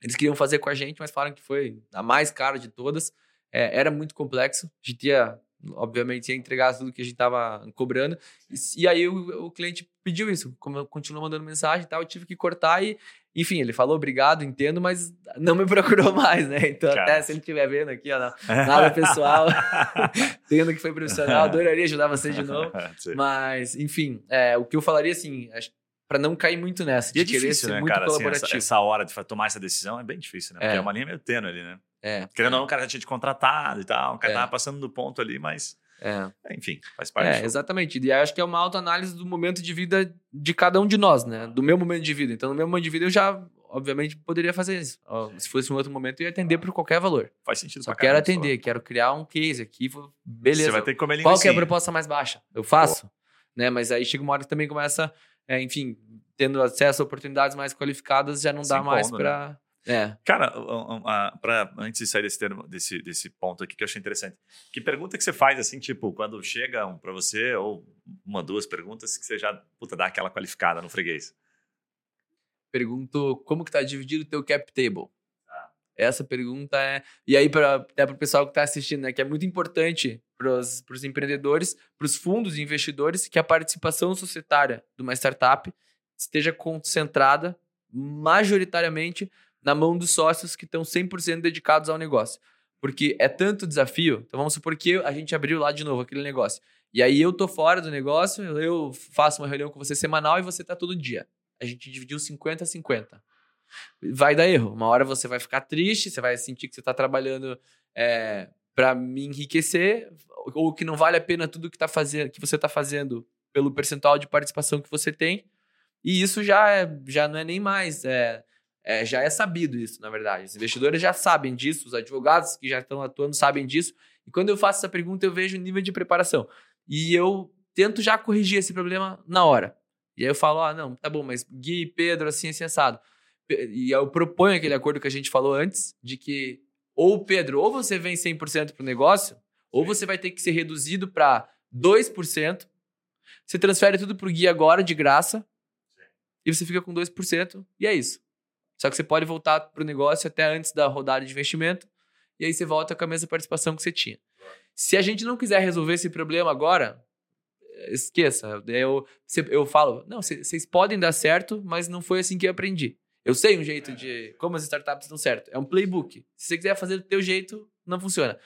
S2: Eles queriam fazer com a gente, mas falaram que foi a mais cara de todas. É, era muito complexo. A gente ia, obviamente, ia entregar tudo que a gente estava cobrando. E, e aí o, o, cliente pediu isso, como continuou mandando mensagem e tal, eu tive que cortar e enfim, ele falou obrigado, entendo, mas não me procurou mais, né? Então, Cara. até se ele estiver vendo aqui, ó, nada pessoal, tendo que foi profissional, adoraria ajudar você de novo. mas, enfim, é, o que eu falaria, assim, para não cair muito nessa,
S1: de e é querer difícil, ser né, muito cara, colaborativo. Assim, essa, essa, hora de tomar essa decisão é bem difícil, né? Porque é, é uma linha meio tênue ali, né?
S2: É.
S1: Querendo ou não, o cara já tinha te contratado e tal, o cara é. tava passando do ponto ali, mas
S2: é.
S1: Enfim, faz parte. É,
S2: exatamente. E acho que é uma autoanálise do momento de vida de cada um de nós, né? Do meu momento de vida. Então, no meu momento de vida, eu já, obviamente, poderia fazer isso. Se fosse um outro momento, eu ia atender por qualquer valor.
S1: Faz sentido.
S2: Só quero atender, quero criar um case aqui. Beleza.
S1: Você vai ter que comer
S2: Qual que é a proposta mais baixa? Eu faço. Né? Mas aí chega uma hora que também começa, é, enfim, tendo acesso a oportunidades mais qualificadas, já não Se dá mais para. Né? É.
S1: Cara, pra, antes de sair desse, termo, desse, desse ponto aqui que eu achei interessante, que pergunta que você faz, assim, tipo, quando chega um para você, ou uma, duas perguntas, que você já, puta, dá aquela qualificada no freguês?
S2: Pergunto como que tá dividido o teu cap table? Ah. Essa pergunta é... E aí, pra, até para o pessoal que está assistindo, né, que é muito importante para os empreendedores, para os fundos e investidores, que a participação societária de uma startup esteja concentrada majoritariamente na mão dos sócios que estão 100% dedicados ao negócio. Porque é tanto desafio. Então vamos supor que a gente abriu lá de novo aquele negócio. E aí eu tô fora do negócio, eu faço uma reunião com você semanal e você tá todo dia. A gente dividiu 50 a 50. Vai dar erro. Uma hora você vai ficar triste, você vai sentir que você tá trabalhando é, para me enriquecer, ou que não vale a pena tudo que, tá fazendo, que você tá fazendo pelo percentual de participação que você tem. E isso já, é, já não é nem mais. É, é, já é sabido isso, na verdade. Os investidores já sabem disso, os advogados que já estão atuando sabem disso. E quando eu faço essa pergunta, eu vejo o nível de preparação. E eu tento já corrigir esse problema na hora. E aí eu falo, ah, não, tá bom, mas Gui, Pedro, assim, assim, assado. E eu proponho aquele acordo que a gente falou antes, de que ou Pedro, ou você vem 100% para o negócio, ou você vai ter que ser reduzido para 2%. Você transfere tudo para o Gui agora, de graça, e você fica com 2%, e é isso. Só que você pode voltar para o negócio até antes da rodada de investimento e aí você volta com a mesma participação que você tinha. Se a gente não quiser resolver esse problema agora, esqueça. Eu, eu falo, não, vocês podem dar certo, mas não foi assim que eu aprendi. Eu sei um jeito de como as startups dão certo. É um playbook. Se você quiser fazer do teu jeito, não funciona.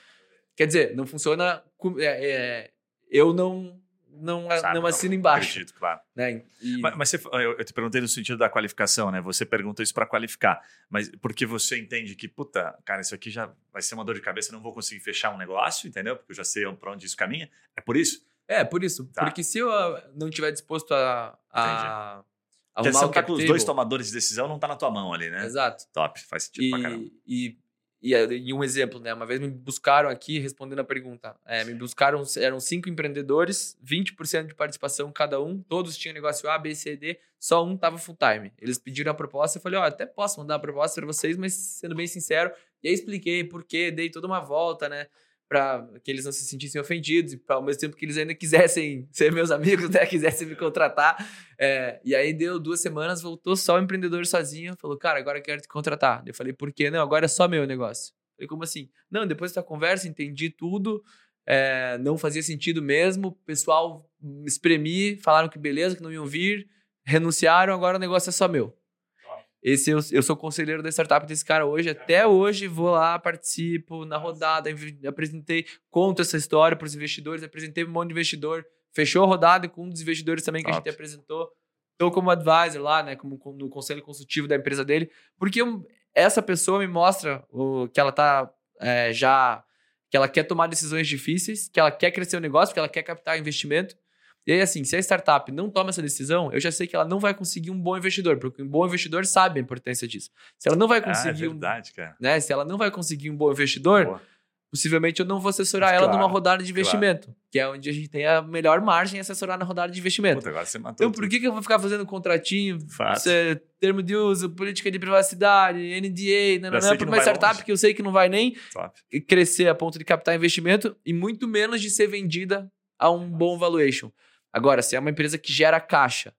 S2: Quer dizer, não funciona. É, é, eu não não, Sabe, não assino embaixo.
S1: Acredito, claro.
S2: Né?
S1: E... Mas, mas você, eu te perguntei no sentido da qualificação, né? Você pergunta isso para qualificar, mas porque você entende que, puta, cara, isso aqui já vai ser uma dor de cabeça, não vou conseguir fechar um negócio, entendeu? Porque eu já sei para onde isso caminha. É por isso?
S2: É, por isso. Tá. Porque se eu ah, não estiver disposto a, a
S1: Porque você tá com os dois tomadores de decisão, não tá na tua mão ali, né?
S2: Exato.
S1: Top, faz sentido
S2: e,
S1: pra caramba.
S2: E, e, e, um exemplo, né? Uma vez me buscaram aqui, respondendo a pergunta, é, me buscaram, eram cinco empreendedores, 20% de participação cada um, todos tinham negócio A, B, C, D, só um tava full time. Eles pediram a proposta, eu falei, ó, oh, até posso mandar a proposta para vocês, mas sendo bem sincero, e aí expliquei por quê, dei toda uma volta, né? Para que eles não se sentissem ofendidos e ao mesmo tempo que eles ainda quisessem ser meus amigos, né, quisessem me contratar. É, e aí deu duas semanas, voltou só o empreendedor sozinho, falou, cara, agora eu quero te contratar. Eu falei, por quê? Não, agora é só meu negócio. Eu falei, como assim? Não, depois da conversa, entendi tudo, é, não fazia sentido mesmo, o pessoal espremi, falaram que beleza, que não iam vir, renunciaram, agora o negócio é só meu. Esse eu, eu sou conselheiro da startup desse cara hoje. Até hoje vou lá, participo na rodada, apresentei, conto essa história para os investidores, apresentei um monte de investidor, fechou a rodada com um dos investidores também que Top. a gente apresentou. Estou como advisor lá, né, como no conselho consultivo da empresa dele, porque essa pessoa me mostra o, que ela tá é, já que ela quer tomar decisões difíceis, que ela quer crescer o negócio, que ela quer captar investimento e aí, assim, se a startup não toma essa decisão, eu já sei que ela não vai conseguir um bom investidor, porque um bom investidor sabe a importância disso. Se ela não vai conseguir. Ah, é
S1: verdade,
S2: um, cara. Né, se ela não vai conseguir um bom investidor, Boa. possivelmente eu não vou assessorar claro, ela numa rodada de investimento, claro. que é onde a gente tem a melhor margem assessorar na rodada de investimento.
S1: Puta, agora você matou
S2: então, por que, que eu vou ficar fazendo contratinho, é, termo de uso, política de privacidade, NDA, não, não, é para uma startup longe. que eu sei que não vai nem Top. crescer a ponto de captar investimento e muito menos de ser vendida a um bom valuation. Agora, se é uma empresa que gera caixa,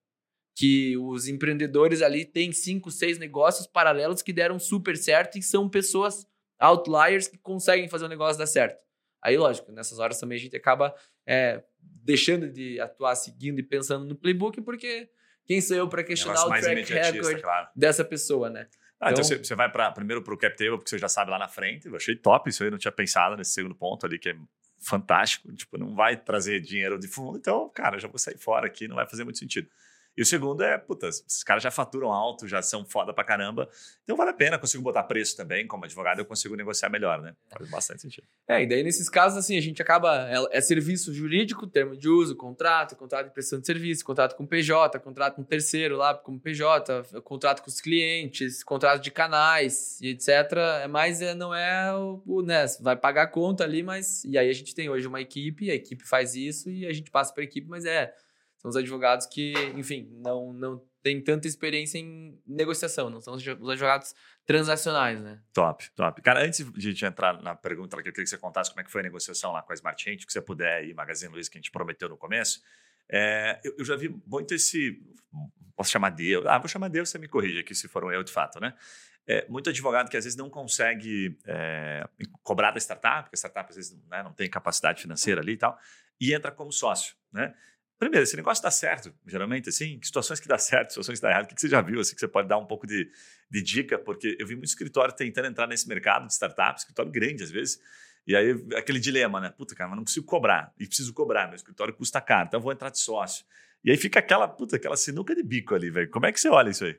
S2: que os empreendedores ali têm cinco, seis negócios paralelos que deram super certo e são pessoas outliers que conseguem fazer o negócio dar certo. Aí, lógico, nessas horas também a gente acaba é, deixando de atuar seguindo e pensando no playbook, porque quem sou eu para questionar o track record claro. dessa pessoa, né?
S1: Ah, então, então você, vai pra, primeiro para o cap table, porque você já sabe lá na frente. Eu achei top isso aí, não tinha pensado nesse segundo ponto ali, que é fantástico, tipo, não vai trazer dinheiro de fundo, então, cara, já vou sair fora aqui, não vai fazer muito sentido. E o segundo é, puta, esses caras já faturam alto, já são foda pra caramba. Então vale a pena, consigo botar preço também. Como advogado, eu consigo negociar melhor, né? Faz bastante sentido.
S2: É, e daí nesses casos, assim, a gente acaba. É, é serviço jurídico, termo de uso, contrato, contrato de prestação de serviço, contrato com PJ, contrato com terceiro lá, como PJ, contrato com os clientes, contrato de canais e etc. É mais, é, não é o, o né? Vai pagar a conta ali, mas. E aí a gente tem hoje uma equipe, a equipe faz isso e a gente passa pra equipe, mas é são os advogados que, enfim, não, não têm tanta experiência em negociação, não são os advogados transacionais, né?
S1: Top, top. Cara, antes de gente entrar na pergunta, eu queria que você contasse como é que foi a negociação lá com a Smart Agent, que você puder aí, Magazine Luiza, que a gente prometeu no começo. É, eu, eu, já vi muito esse. Posso chamar de eu? Ah, vou chamar de eu, você me corrige aqui se for um eu de fato, né? É, muito advogado que às vezes não consegue é, cobrar da startup, porque a startup às vezes né, não tem capacidade financeira ali e tal, e entra como sócio, né? Primeiro, esse negócio dá certo, geralmente, assim, situações que dá certo, situações que dá errado, o que você já viu, assim, que você pode dar um pouco de, de dica, porque eu vi muito escritório tentando entrar nesse mercado de startups, escritório grande às vezes, e aí aquele dilema, né? Puta, cara, mas não consigo cobrar, e preciso cobrar, meu escritório custa caro, então eu vou entrar de sócio. E aí fica aquela, puta, aquela sinuca de bico ali, velho. Como é que você olha isso aí?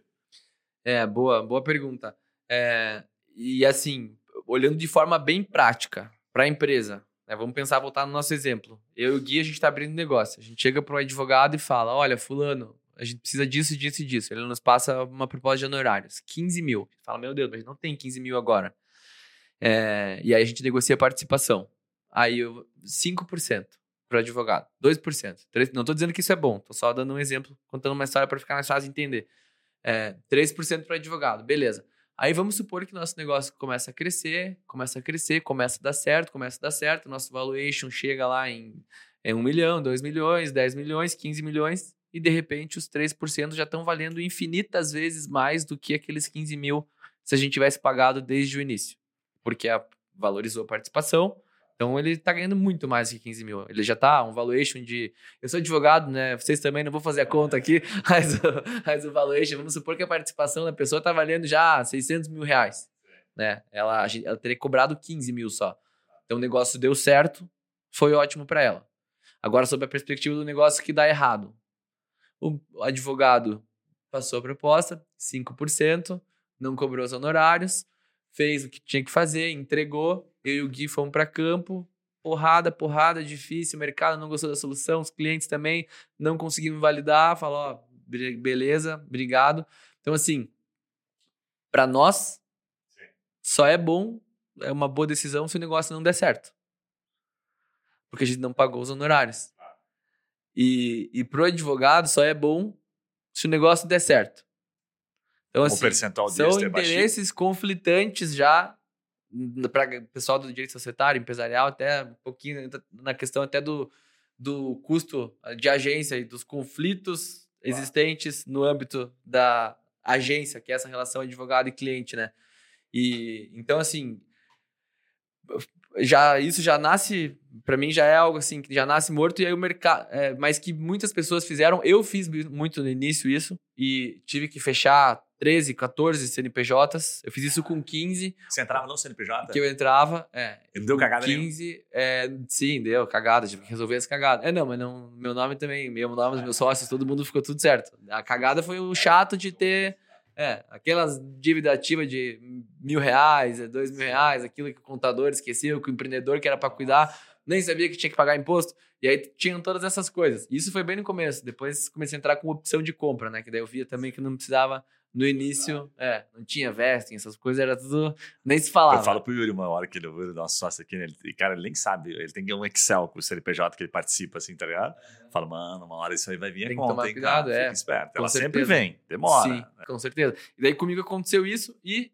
S2: É, boa, boa pergunta. É, e assim, olhando de forma bem prática para a empresa? Vamos pensar, voltar no nosso exemplo. Eu e o Gui, a gente está abrindo negócio. A gente chega para o advogado e fala: olha, Fulano, a gente precisa disso, disso e disso. Ele nos passa uma proposta de honorários: 15 mil. Fala, meu Deus, mas não tem 15 mil agora. É, e aí a gente negocia a participação. Aí eu, 5% para o advogado, 2%. 3%. Não estou dizendo que isso é bom, estou só dando um exemplo, contando uma história para ficar mais fácil de entender. É, 3% para advogado, beleza. Aí vamos supor que nosso negócio começa a crescer, começa a crescer, começa a dar certo, começa a dar certo, nosso valuation chega lá em, em 1 milhão, 2 milhões, 10 milhões, 15 milhões, e de repente os 3% já estão valendo infinitas vezes mais do que aqueles 15 mil se a gente tivesse pagado desde o início. Porque a, valorizou a participação, Então ele tá ganhando muito mais que 15 mil. Ele já tá um valuation de. Eu sou advogado, né? Vocês também não vou fazer a conta aqui, mas, o, mas o valuation, vamos supor que a participação da pessoa tá valendo já 600 mil reais. Né? Ela, ela teria cobrado 15 mil só. Então o negócio deu certo, foi ótimo para ela. Agora, sobre a perspectiva do negócio que dá errado. O advogado passou a proposta, 5%, não cobrou os honorários, fez o que tinha que fazer, entregou. Eu e o Gui fomos para campo, porrada, porrada, difícil. O mercado não gostou da solução, os clientes também não conseguiram validar. Falou, ó, beleza, obrigado. Então, assim, para nós, Sim. só é bom, é uma boa decisão se o negócio não der certo. Porque a gente não pagou os honorários. E, e pro advogado só é bom se o negócio der certo. Então, assim,
S1: o percentual
S2: são é interesses conflitantes já para o pessoal do direito societário, empresarial, até um pouquinho na questão até do, do custo de agência e dos conflitos existentes no âmbito da agência, que é essa relação advogado e cliente, né? E então assim, já isso já nasce para mim já é algo assim que já nasce morto e aí o mercado é, mas que muitas pessoas fizeram eu fiz muito no início isso e tive que fechar 13 14 CNPJs eu fiz isso com 15
S1: você entrava no CNPJ
S2: que eu entrava é
S1: ele deu cagada
S2: 15 é, sim deu cagada tive que resolver essa cagada é não mas não meu nome também meu nome dos meus sócios todo mundo ficou tudo certo a cagada foi o chato de ter é, aquelas dívida ativa de mil reais, é, dois mil reais, aquilo que o contador esqueceu, que o empreendedor que era para cuidar, nem sabia que tinha que pagar imposto. E aí tinham todas essas coisas. Isso foi bem no começo. Depois comecei a entrar com opção de compra, né? Que daí eu via também que não precisava no início, é, não tinha vesting, essas coisas, era tudo. Nem se falava.
S1: Eu falo pro Yuri uma hora que ele é o nosso sócio aqui, né? Ele, cara, ele nem sabe. Ele tem um Excel com o CNPJ que ele participa, assim, tá ligado? Fala, mano, uma hora isso aí vai vir
S2: tem
S1: a conta,
S2: tomar cuidado,
S1: cara,
S2: é.
S1: Fica esperto.
S2: Com
S1: Ela
S2: certeza.
S1: sempre vem, demora.
S2: Sim,
S1: né?
S2: com certeza. E daí comigo aconteceu isso e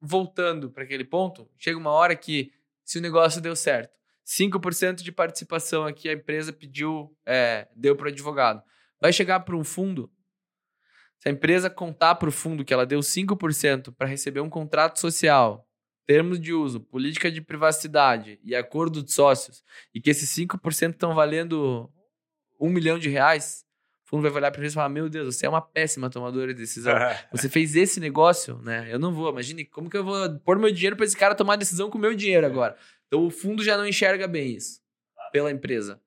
S2: voltando para aquele ponto, chega uma hora que se o negócio deu certo, 5% de participação aqui a empresa pediu, é, deu para o advogado. Vai chegar para um fundo, se a empresa contar para o fundo que ela deu 5% para receber um contrato social, termos de uso, política de privacidade e acordo de sócios, e que esses 5% estão valendo um milhão de reais, o fundo vai olhar para você e falar: Meu Deus, você é uma péssima tomadora de decisão. Você fez esse negócio, né? Eu não vou. Imagine como que eu vou pôr meu dinheiro para esse cara tomar decisão com o meu dinheiro agora. Então o fundo já não enxerga bem isso pela empresa.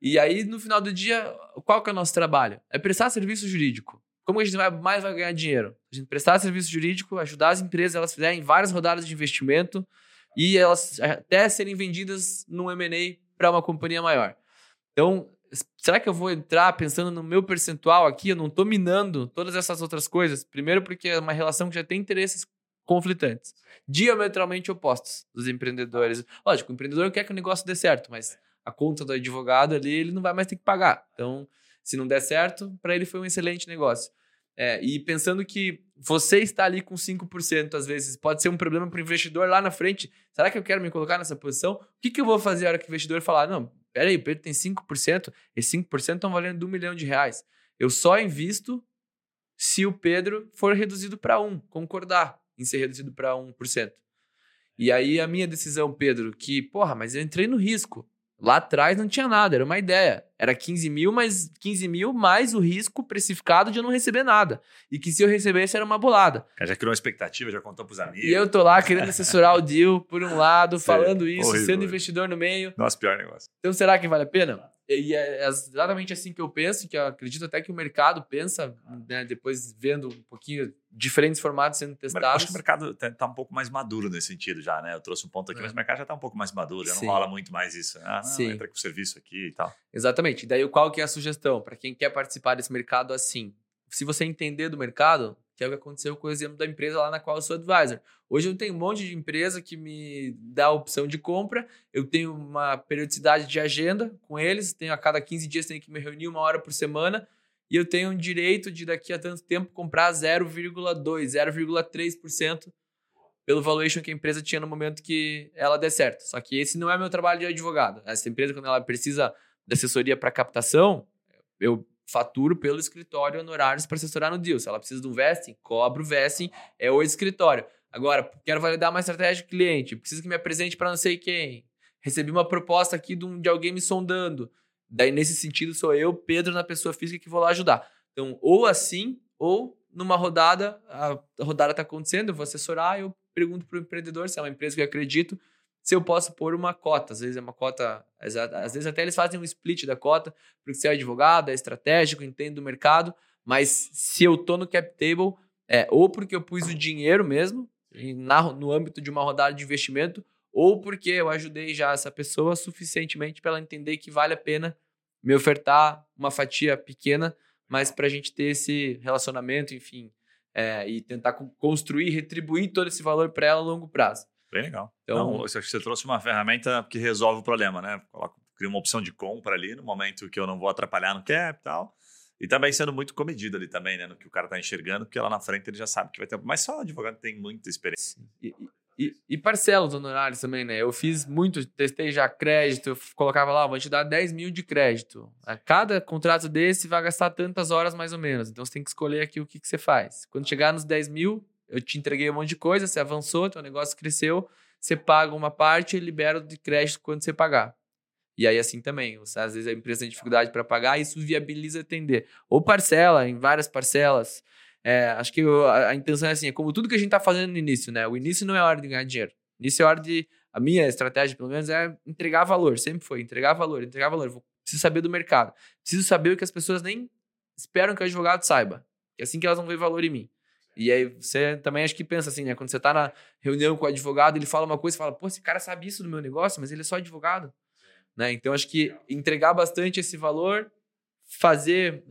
S2: E aí, no final do dia, qual que é o nosso trabalho? É prestar serviço jurídico. Como a gente vai, mais vai ganhar dinheiro? A gente prestar serviço jurídico, ajudar as empresas, elas fizerem várias rodadas de investimento e elas até serem vendidas num M&A para uma companhia maior. Então, será que eu vou entrar pensando no meu percentual aqui? Eu não estou minando todas essas outras coisas. Primeiro porque é uma relação que já tem interesses conflitantes, diametralmente opostos dos empreendedores. Lógico, o empreendedor quer que o negócio dê certo, mas a conta do advogado ali, ele não vai mais ter que pagar. Então, se não der certo, para ele foi um excelente negócio. É, e pensando que você está ali com 5%, às vezes, pode ser um problema para o investidor lá na frente. Será que eu quero me colocar nessa posição? O que, que eu vou fazer na hora que o investidor falar, não, peraí, o Pedro tem 5%, esses 5% estão valendo um milhão de reais. Eu só invisto se o Pedro for reduzido para 1, concordar em ser reduzido para 1%. E aí a minha decisão, Pedro, que, porra, mas eu entrei no risco. Lá atrás não tinha nada, era uma ideia. Era 15 mil, mas 15 mil mais o risco precificado de eu não receber nada. E que se eu recebesse era uma bolada.
S1: Já criou uma expectativa, já contou pros amigos.
S2: E eu tô lá querendo assessorar o deal por um lado, falando isso,
S1: horrível,
S2: sendo
S1: horrível.
S2: investidor no meio.
S1: Nossa, pior negócio.
S2: Então será que vale a pena? E é exatamente assim que eu penso, que eu acredito até que o mercado pensa, né, depois vendo um pouquinho diferentes formatos sendo
S1: Acho
S2: testados.
S1: que o mercado tá, tá um pouco mais maduro nesse sentido já, né? Eu trouxe um ponto aqui,
S2: É.
S1: mas o mercado já tá um pouco mais maduro, já não
S2: Sim.
S1: rola muito mais isso. Ah, não,
S2: Sim.
S1: entra com o serviço aqui e tal.
S2: Exatamente. Daí qual que é a sugestão para quem quer participar desse mercado assim? Se você entender do mercado, que é o que aconteceu com o exemplo da empresa lá na qual eu sou advisor. Hoje eu tenho um monte de empresa que me dá a opção de compra, eu tenho uma periodicidade de agenda com eles, tenho a cada 15 dias tenho que me reunir uma hora por semana e eu tenho o direito de daqui a tanto tempo comprar 0,2, 0,3% pelo valuation que a empresa tinha no momento que ela der certo. Só que esse não é meu trabalho de advogado. Essa empresa, quando ela precisa de assessoria para captação, eu faturo pelo escritório honorários para assessorar no deal. Se ela precisa de um vesting, cobro o vesting, é o escritório. Agora, quero validar uma estratégia de cliente, preciso que me apresente para não sei quem. recebi uma proposta aqui de, alguém me sondando. Daí, nesse sentido, sou eu, Pedro, na pessoa física, que vou lá ajudar. Então, ou assim, ou numa rodada, a rodada está acontecendo, eu vou assessorar, eu pergunto para o empreendedor, se é uma empresa que eu acredito, se eu posso pôr uma cota. Às vezes é uma cota, às vezes até eles fazem um split da cota, porque você é advogado, é estratégico, entende do mercado, mas se eu tô no cap table, é ou porque eu pus o dinheiro mesmo, na, no âmbito de uma rodada de investimento, ou porque eu ajudei já essa pessoa suficientemente para ela entender que vale a pena me ofertar uma fatia pequena, mas para a gente ter esse relacionamento, enfim, é, e tentar construir, retribuir todo esse valor para ela a longo prazo.
S1: Bem legal. Então, Não, você, você trouxe uma ferramenta que resolve o problema, né? Cria uma opção de compra ali no momento que eu não vou atrapalhar no cap e tal. E também sendo muito comedido ali também, né? No que o cara tá enxergando, porque lá na frente ele já sabe que vai ter. Mas só o advogado tem muita experiência.
S2: E, e, e parcela os honorários também, né? Eu fiz muito, testei já crédito, eu colocava lá, vou te dar 10 mil de crédito. A cada contrato desse vai gastar tantas horas mais ou menos. Então você tem que escolher aqui o que, que você faz. Quando chegar nos 10 mil, eu te entreguei um monte de coisa, você avançou, teu negócio cresceu, você paga uma parte e libera de crédito quando você pagar. E aí, assim também, às vezes a empresa tem dificuldade para pagar, isso viabiliza atender. Ou parcela, em várias parcelas. É, acho que a, a, intenção é assim, é como tudo que a gente está fazendo no início, né? O início não é hora de ganhar dinheiro. O início é hora de. A minha estratégia, pelo menos, é entregar valor. Sempre foi entregar valor, entregar valor. Vou, preciso saber do mercado. Preciso saber o que as pessoas nem esperam que o advogado saiba. É assim que elas vão ver valor em mim. E aí você também acho que pensa assim, né? Quando você está na reunião com o advogado, ele fala uma coisa, e fala, pô, esse cara sabe isso do meu negócio, mas ele é só advogado. Né? Então, acho que entregar bastante esse valor, fazer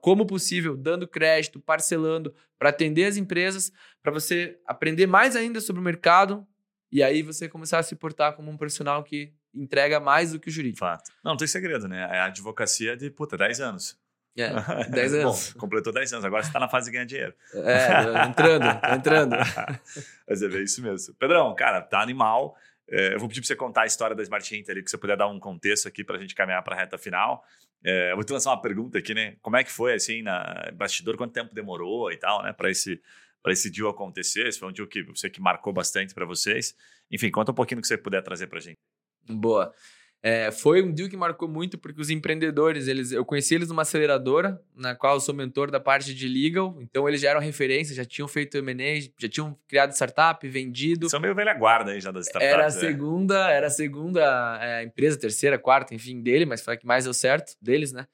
S2: como possível, dando crédito, parcelando, para atender as empresas, para você aprender mais ainda sobre o mercado e aí você começar a se portar como um profissional que entrega mais do que o jurídico.
S1: Fato. Não, não tem segredo, né? A advocacia de, puta, 10 anos.
S2: É, 10 anos.
S1: Bom, completou 10 anos, agora você está na fase de ganhar dinheiro.
S2: É, entrando, entrando.
S1: Mas é isso mesmo. Pedrão, cara, tá animal. É, eu vou pedir para você contar a história da Smart Hint ali, que você puder dar um contexto aqui para a gente caminhar para a reta final. É, eu vou te lançar uma pergunta aqui, né? Como é que foi, assim, na bastidor, quanto tempo demorou e tal, né? Para esse, esse deal acontecer? Esse foi um deal que você que marcou bastante para vocês. Enfim, conta um pouquinho do que você puder trazer para a gente.
S2: Boa. É, foi um deal que marcou muito porque os empreendedores, eles, eu conheci eles numa aceleradora, na qual eu sou mentor da parte de legal, então eles já eram referência, já tinham feito M&A, já tinham criado startup, vendido.
S1: São meio velha guarda aí já das startups.
S2: Era a é. segunda, era a segunda é, empresa, terceira, quarta, enfim, dele, mas foi a que mais deu certo deles, né?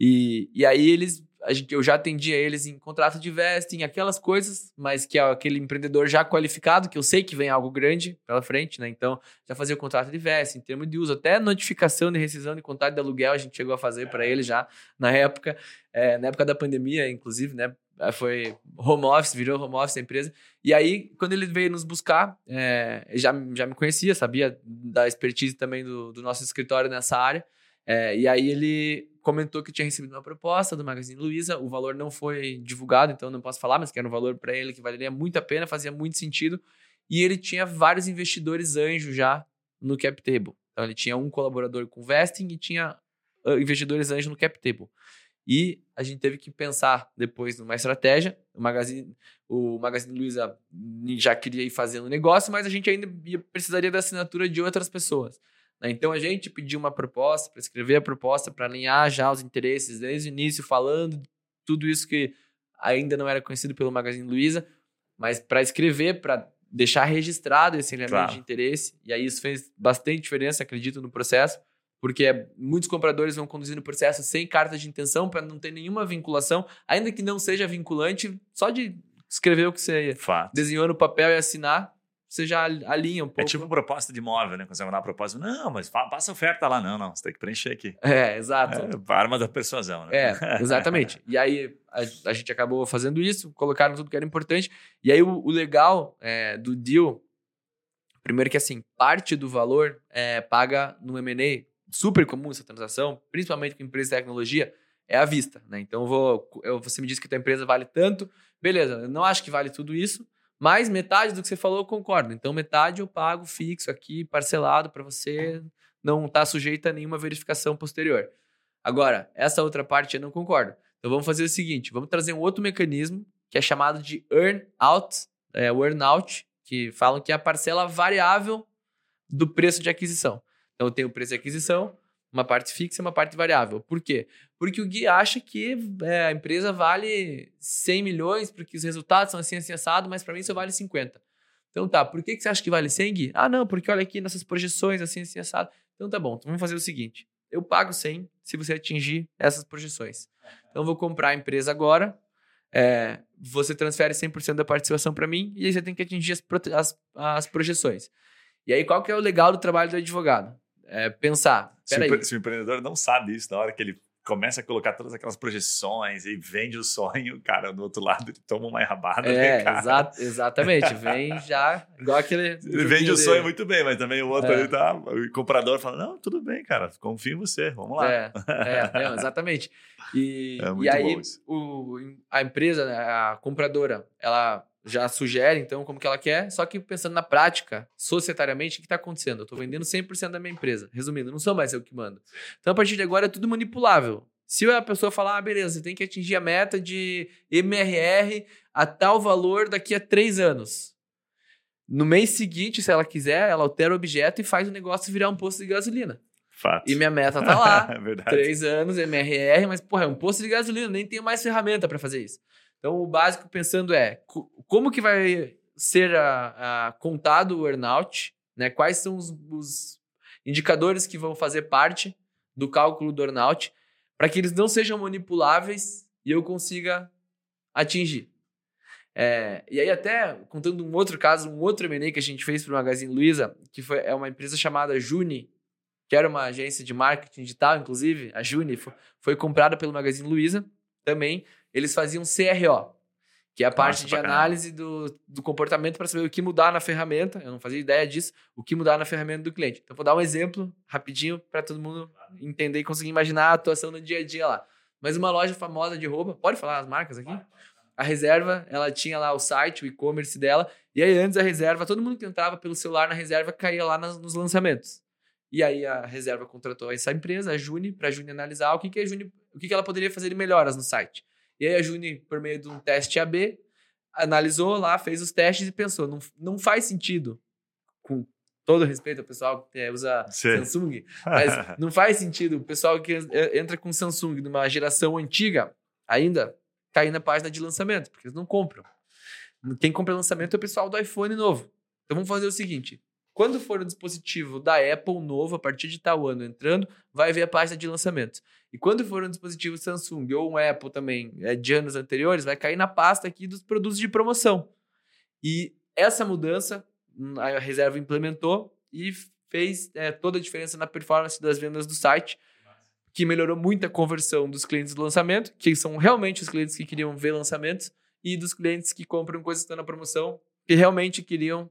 S2: E, e aí eles gente, eu já atendia eles em contrato de vesting, aquelas coisas, mas que é aquele empreendedor já qualificado, que eu sei que vem algo grande pela frente, né? Então, já fazia o contrato de vesting, em termos de uso, até notificação de rescisão de contrato de aluguel a gente chegou a fazer para ele já na época, é, na época da pandemia, inclusive, né? Foi home office, virou home office a empresa. E aí, quando ele veio nos buscar, é, já, já me conhecia, sabia da expertise também do, do nosso escritório nessa área. É, e aí ele comentou que tinha recebido uma proposta do Magazine Luiza, o valor não foi divulgado, então não posso falar, mas que era um valor para ele que valeria muito a pena, fazia muito sentido. E ele tinha vários investidores anjos já no cap table. Então ele tinha um colaborador com vesting e tinha ah, investidores anjos no cap table. E a gente teve que pensar depois numa estratégia. O Magazine, o Magazine Luiza já queria ir fazendo negócio, mas a gente ainda precisaria da assinatura de outras pessoas. Né? Então a gente pediu uma proposta para escrever a proposta, para alinhar já os interesses desde o início, falando tudo isso que ainda não era conhecido pelo Magazine Luiza, mas para escrever, para deixar registrado esse alinhamento claro. de interesse. E aí isso fez bastante diferença, acredito, no processo, porque muitos compradores vão conduzindo o processo sem carta de intenção, para não ter nenhuma vinculação, ainda que não seja vinculante, só de escrever o que você Fato. desenhou no papel e assinar, você já alinha um pouco.
S1: É tipo proposta de imóvel, né? Quando você mandar uma proposta, não, mas passa oferta lá. Não, não, você tem que preencher aqui.
S2: É, exato.
S1: É, arma da persuasão, né?
S2: É, exatamente. e aí a, a, gente acabou fazendo isso, colocaram tudo que era importante. E aí o, o legal é, do deal, primeiro que assim, parte do valor é, paga no M&A, super comum essa transação, principalmente com empresa de tecnologia, é à vista, né? Então eu vou, eu, você me disse que a tua empresa vale tanto, beleza, eu não acho que vale tudo isso, mas metade do que você falou eu concordo. Então, metade eu pago fixo aqui, parcelado, para você não estar tá sujeito a nenhuma verificação posterior. Agora, essa outra parte eu não concordo. Então, vamos fazer o seguinte: vamos trazer um outro mecanismo que é chamado de earn out, é, o earn out, que falam que é a parcela variável do preço de aquisição. Então eu tenho preço de aquisição, uma parte fixa e uma parte variável. Por quê? Porque o Gui acha que é, a empresa vale 100 milhões, porque os resultados são assim, assim, assado, mas para mim só vale 50. Então tá, por que, que você acha que vale 100, Gui? Ah, não, porque olha aqui nessas projeções, assim, assim, assado. Então tá bom, então vamos fazer o seguinte. Eu pago 100 se você atingir essas projeções. Então eu vou comprar a empresa agora, é, você transfere 100% da participação para mim e aí você tem que atingir as, as, as projeções. E aí qual que é o legal do trabalho do advogado? É pensar,
S1: se o, se o empreendedor não sabe isso na hora que ele começa a colocar todas aquelas projeções e vende o sonho, cara, do outro lado ele toma uma enrabada.
S2: É, né, exa exatamente. Vem já, igual aquele.
S1: Ele vende o sonho dele. muito bem, mas também o outro é. ali tá. O comprador fala: não, tudo bem, cara, confio em você, vamos lá.
S2: É, é não, exatamente. E, é e aí, o, a empresa, né, a compradora, ela já sugere, então, como que ela quer, só que pensando na prática, societariamente, o que está acontecendo? Eu estou vendendo 100% da minha empresa. Resumindo, não sou mais eu que mando. Então, a partir de agora, é tudo manipulável. Se a pessoa falar, ah, beleza, você tem que atingir a meta de MRR a tal valor daqui a três anos. No mês seguinte, se ela quiser, ela altera o objeto e faz o negócio virar um posto de gasolina.
S1: Fato.
S2: E minha meta tá lá. é verdade. Três anos, MRR, mas, porra, é um posto de gasolina, nem tenho mais ferramenta para fazer isso. Então, o básico pensando é como que vai ser a, a contado o earnout, né? Quais são os, os, indicadores que vão fazer parte do cálculo do earnout para que eles não sejam manipuláveis e eu consiga atingir. É, e aí até, contando um outro caso, um outro M&A que a gente fez para o Magazine Luiza, que foi, é uma empresa chamada Juni, que era uma agência de marketing digital, inclusive, a Juni foi, foi comprada pelo Magazine Luiza também, eles faziam CRO, que é a parte de análise do, do comportamento para saber o que mudar na ferramenta. Eu não fazia ideia disso, o que mudar na ferramenta do cliente. Então, vou dar um exemplo rapidinho para todo mundo entender e conseguir imaginar a atuação no dia a dia lá. Mas uma loja famosa de roupa, pode falar as marcas aqui? A reserva, ela tinha lá o site, o e-commerce dela, e aí antes a reserva, todo mundo que entrava pelo celular na reserva caía lá nas, nos lançamentos. E aí a reserva contratou essa empresa, a Juni, para a Juni analisar o que, que a Juni, o que, que ela poderia fazer de melhoras no site. E aí a Juni, por meio de um teste AB, analisou lá, fez os testes e pensou, não, não faz sentido, com todo respeito ao pessoal que é, usa Sim. Samsung, mas não faz sentido o pessoal que entra com Samsung numa geração antiga ainda cair na página de lançamento, porque eles não compram. Quem compra lançamento é o pessoal do iPhone novo. Então vamos fazer o seguinte: quando for um dispositivo da Apple novo, a partir de tal ano entrando, vai ver a página de lançamentos. E quando for um dispositivo Samsung ou um Apple também é, de anos anteriores, vai cair na pasta aqui dos produtos de promoção. E essa mudança hum, a reserva implementou e fez é, toda a diferença na performance das vendas do site, que melhorou muito a conversão dos clientes do lançamento, que são realmente os clientes que queriam ver lançamentos, e dos clientes que compram coisas que estão na promoção, que realmente queriam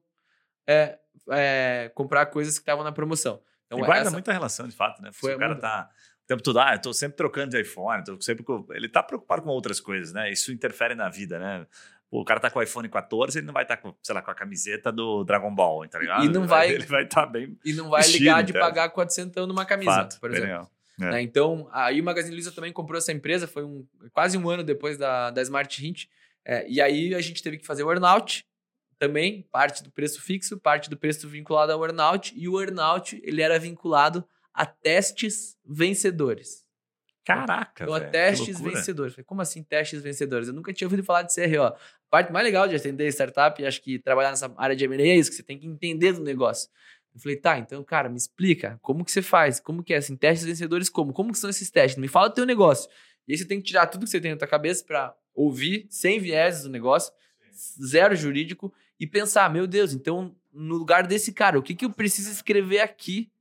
S2: é, é, comprar coisas que estavam na promoção.
S1: Então, e guarda essa... muita relação, de fato, né? Foi o cara tá o tempo todo, ah, eu tô sempre trocando de iPhone, tô sempre com... ele tá preocupado com outras coisas, né? Isso interfere na vida, né? Pô, o cara tá com o iPhone 14, ele não vai estar tá com, sei lá, com a camiseta do Dragon Ball, tá ligado?
S2: E não vai,
S1: ele vai estar tá bem.
S2: E não vai ligar de pagar 400 numa camisa, Fato, por exemplo. É. Né? Então, aí o Magazine Luiza também comprou essa empresa, foi um, quase um ano depois da, da Smart Hint. É, e aí a gente teve que fazer o earnout, também, parte do preço fixo, parte do preço vinculado ao earnout, e o earnout ele era vinculado a testes vencedores.
S1: Caraca,
S2: então, a testes vencedores. Como assim testes vencedores? Eu nunca tinha ouvido falar de CRO. A parte mais legal de atender startup, acho que trabalhar nessa área de M&A é isso, que você tem que entender do negócio. Eu falei, tá, então, cara, me explica, como que você faz? Como que é, assim, testes vencedores como? Como que são esses testes? Me fala do teu negócio. E aí você tem que tirar tudo que você tem na tua cabeça para ouvir, sem vieses do negócio, zero jurídico, e pensar, meu Deus, então, no lugar desse cara, o que, que eu preciso escrever aqui?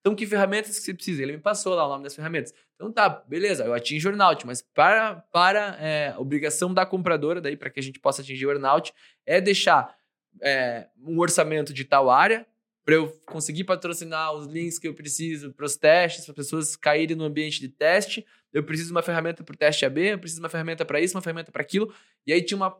S2: Então, que ferramentas que você precisa? Ele me passou lá o nome das ferramentas. Então, tá, beleza, eu atingo o earnout, mas para, para é, obrigação da compradora, daí, para que a gente possa atingir o earnout, é deixar é, um orçamento de tal área, para eu conseguir patrocinar os links que eu preciso para os testes, para as pessoas caírem no ambiente de teste. Eu preciso de uma ferramenta para o teste AB, eu preciso de uma ferramenta para isso, uma ferramenta para aquilo. E aí tinha uma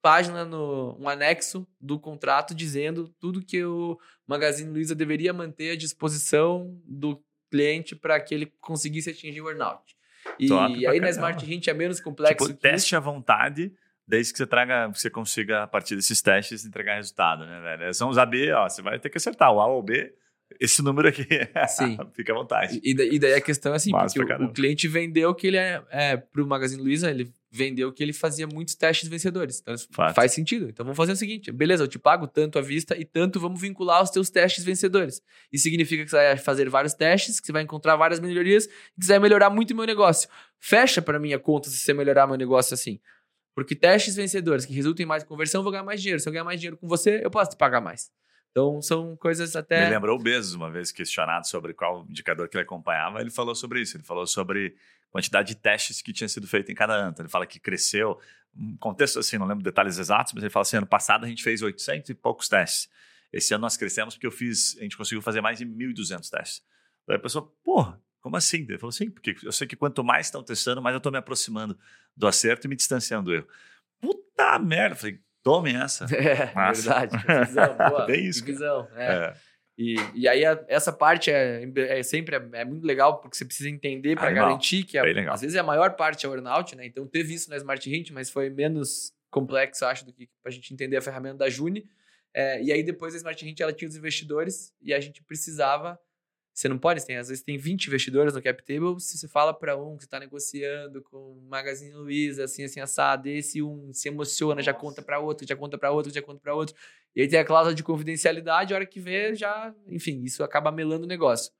S2: página, no, um anexo do contrato dizendo tudo que o Magazine Luiza deveria manter à disposição do cliente para que ele conseguisse atingir o earnout. E aí na Smart Hint é menos complexo.
S1: Tipo, teste isso. à vontade, desde que você traga, você consiga, a partir desses testes, entregar resultado, né, velho? São os AB, ó, você vai ter que acertar o A ou o B, esse número aqui.
S2: Sim.
S1: Fica à vontade.
S2: E, e daí a questão é assim,
S1: Massa
S2: porque o, o cliente vendeu que ele é, é pro Magazine Luiza, ele vendeu que ele fazia muitos testes vencedores. Então faz sentido. Então vamos fazer o seguinte: beleza, eu te pago tanto à vista e tanto vamos vincular os teus testes vencedores. Isso significa que você vai fazer vários testes, que você vai encontrar várias melhorias e que você vai melhorar muito o meu negócio. Fecha para mim a conta se você melhorar meu negócio assim. Porque testes vencedores que resultam em mais conversão, eu vou ganhar mais dinheiro. Se eu ganhar mais dinheiro com você, eu posso te pagar mais. Então são coisas até.
S1: Me lembrou o Bezos, uma vez questionado sobre qual indicador que ele acompanhava, ele falou sobre isso. Ele falou sobre quantidade de testes que tinha sido feito em cada ano. Então, ele fala que cresceu, um contexto assim, não lembro detalhes exatos, mas ele fala assim, ano passado a gente fez 800 e poucos testes. Esse ano nós crescemos porque eu fiz, a gente conseguiu fazer mais de 1.200 testes. Daí a pessoa, porra, como assim? Ele falou assim, porque eu sei que quanto mais estão testando, mais eu estou me aproximando do acerto e me distanciando do erro. Puta merda, eu falei, tome essa.
S2: É,
S1: Massa.
S2: verdade. Que visão, boa.
S1: Bem isso,
S2: Que visão. É.
S1: É.
S2: E, e aí a- essa parte é, é sempre é, é muito legal porque você precisa entender para garantir que a- às vezes a maior parte é o earnout, né? Então teve isso na Smart Hint, mas foi menos complexo, acho, do que a gente entender a ferramenta da Juni. É, e aí depois a Smart Hint ela tinha os investidores e a gente precisava. Você não pode, tem, às vezes tem 20 investidores no cap table, se você fala para um que está negociando com o Magazine Luiza, assim, assim, assado, esse um se emociona, já conta para outro, já conta para outro, já conta para outro. E aí tem a cláusula de confidencialidade, a hora que vê, já, enfim, isso acaba melando o negócio.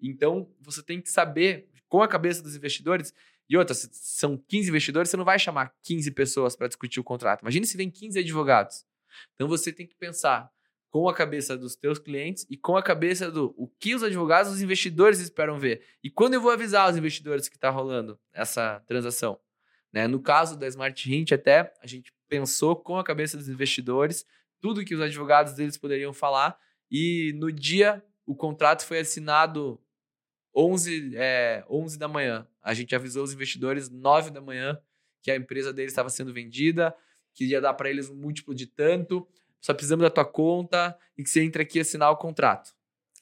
S2: Então, você tem que saber, com a cabeça dos investidores, e outra, se são 15 investidores, você não vai chamar 15 pessoas para discutir o contrato. Imagina se vem 15 advogados. Então, você tem que pensar com a cabeça dos teus clientes e com a cabeça do o que os advogados, os investidores esperam ver. E quando eu vou avisar os investidores que está rolando essa transação? Né? No caso da Smart Hint, até a gente pensou com a cabeça dos investidores tudo que os advogados deles poderiam falar e no dia o contrato foi assinado 11, é, 11 da manhã. A gente avisou os investidores 9 da manhã que a empresa deles estava sendo vendida, que ia dar para eles um múltiplo de tanto, só precisamos da tua conta e que você entra aqui e assinar o contrato.